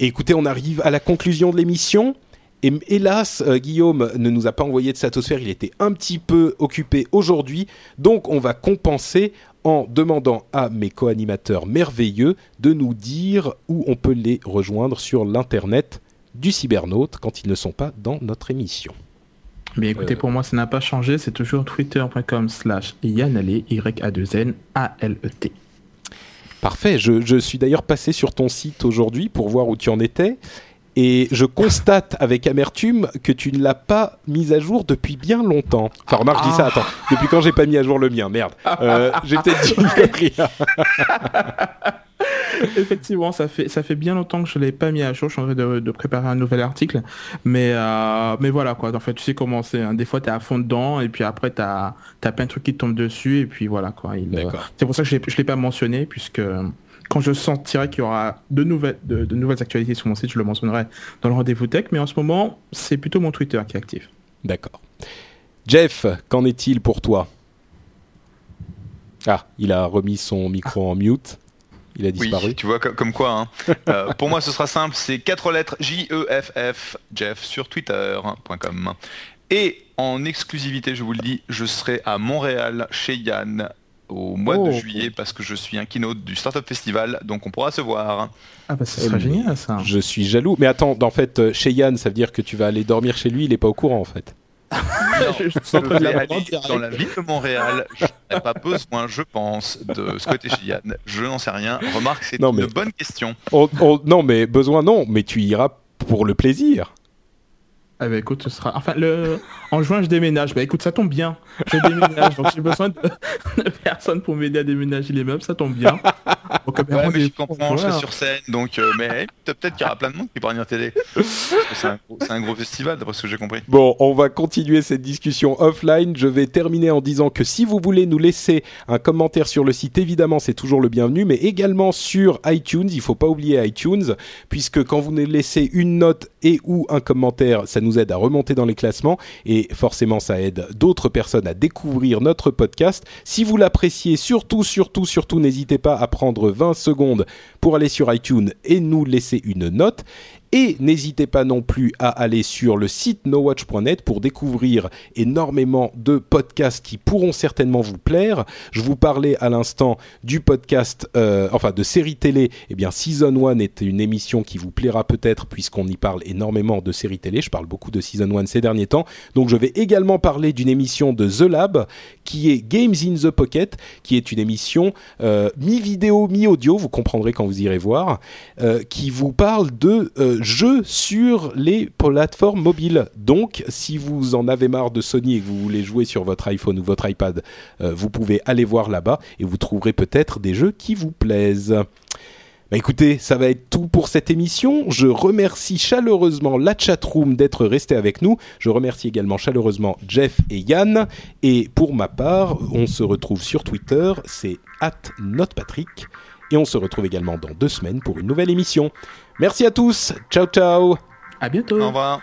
Et écoutez, on arrive à la conclusion de l'émission. Et hélas, euh, Guillaume ne nous a pas envoyé de satosphère, il était un petit peu occupé aujourd'hui, donc on va compenser en demandant à mes co-animateurs merveilleux de nous dire où on peut les rejoindre sur l'internet du cybernaute quand ils ne sont pas dans notre émission. Mais écoutez, pour moi, ça n'a pas changé. C'est toujours twitter.com slash yanale, Y-A-2-N-A-L-E-T. Parfait. Je, je suis d'ailleurs passé sur ton site aujourd'hui pour voir où tu en étais. Et je constate avec amertume que tu ne l'as pas mis à jour depuis bien longtemps. Enfin, remarque, je dis ça, attends. Depuis quand j'ai pas mis à jour le mien? Merde. Euh, j'ai peut-être dit. Effectivement, ça fait, ça fait bien longtemps que je ne l'ai pas mis à jour. Je suis en train de, de préparer un nouvel article. Mais, euh, mais voilà, quoi. En fait, tu sais comment c'est. hein. Des fois, tu es à fond dedans et puis après, tu as, plein de trucs qui te tombent dessus. Et puis voilà, quoi. Euh, D'accord. c'est pour ça que je ne l'ai pas mentionné, puisque quand je sentirai qu'il y aura de nouvelles, de, de nouvelles actualités sur mon site, je le mentionnerai dans le rendez-vous tech. Mais en ce moment, c'est plutôt mon Twitter qui est actif. D'accord. Jeff, qu'en est-il pour toi? Ah, il a remis son micro en mute. Il a disparu. Oui, tu vois, co- comme quoi. hein. Euh, pour moi, ce sera simple. C'est quatre lettres J-E-F-F, Jeff, sur twitter.com. Et en exclusivité, je vous le dis, je serai à Montréal chez Yann au mois de Oh. juillet parce que je suis un keynote du Startup Festival, donc on pourra se voir. Ah bah, serait Euh, génial, ça. Je suis jaloux. Mais attends, en fait, euh, chez Yann, ça veut dire que tu vas aller dormir chez lui. Il est pas au courant, en fait. Je vais aller dans la ville de Montréal. Je n'ai pas besoin, je pense, de squatter chez Yann. Je n'en sais rien. Remarque, c'est une mais- bonne question. On- on- non, mais besoin, non. Mais tu iras pour le plaisir. Ce sera. Enfin, en juin, je déménage. Bah écoute, ça tombe bien. Je déménage, donc j'ai besoin de... de personne pour m'aider à déménager les meubles, ça tombe bien. Donc, Ouais, mais je comprends, je serai sur scène, donc euh, mais peut-être qu'il y aura plein de monde qui pourra venir t'aider. C'est un, un gros festival, d'après ce que j'ai compris. Bon, on va continuer cette discussion offline. Je vais terminer en disant que si vous voulez nous laisser un commentaire sur le site, évidemment, c'est toujours le bienvenu, mais également sur iTunes. Il faut pas oublier iTunes, puisque quand vous nous laissez une note et ou un commentaire, ça nous aide à remonter dans les classements et forcément, ça aide d'autres personnes à découvrir notre podcast. Si vous l'appréciez, surtout, surtout, surtout, n'hésitez pas à prendre 20 secondes pour aller sur iTunes et nous laisser une note. Et n'hésitez pas non plus à aller sur le site nowatch.net pour découvrir énormément de podcasts qui pourront certainement vous plaire. Je vous parlais à l'instant du podcast, euh, enfin de série télé. Eh bien, Season 1 est une émission qui vous plaira peut-être puisqu'on y parle énormément de séries télé. Je parle beaucoup de Season 1 ces derniers temps. Donc, je vais également parler d'une émission de The Lab qui est Games in the Pocket, qui est une émission euh, mi-vidéo, mi-audio. Vous comprendrez quand vous irez voir euh, qui vous parle de euh, jeux sur les plateformes mobiles. Donc, si vous en avez marre de Sony et que vous voulez jouer sur votre iPhone ou votre iPad, vous pouvez aller voir là-bas et vous trouverez peut-être des jeux qui vous plaisent. Bah écoutez, ça va être tout pour cette émission. Je remercie chaleureusement la chatroom d'être resté avec nous. Je remercie également chaleureusement Jeff et Yann. Et pour ma part, on se retrouve sur Twitter, c'est @notepatrick. Et on se retrouve également dans deux semaines pour une nouvelle émission. Merci à tous. Ciao ciao. À bientôt. Au revoir.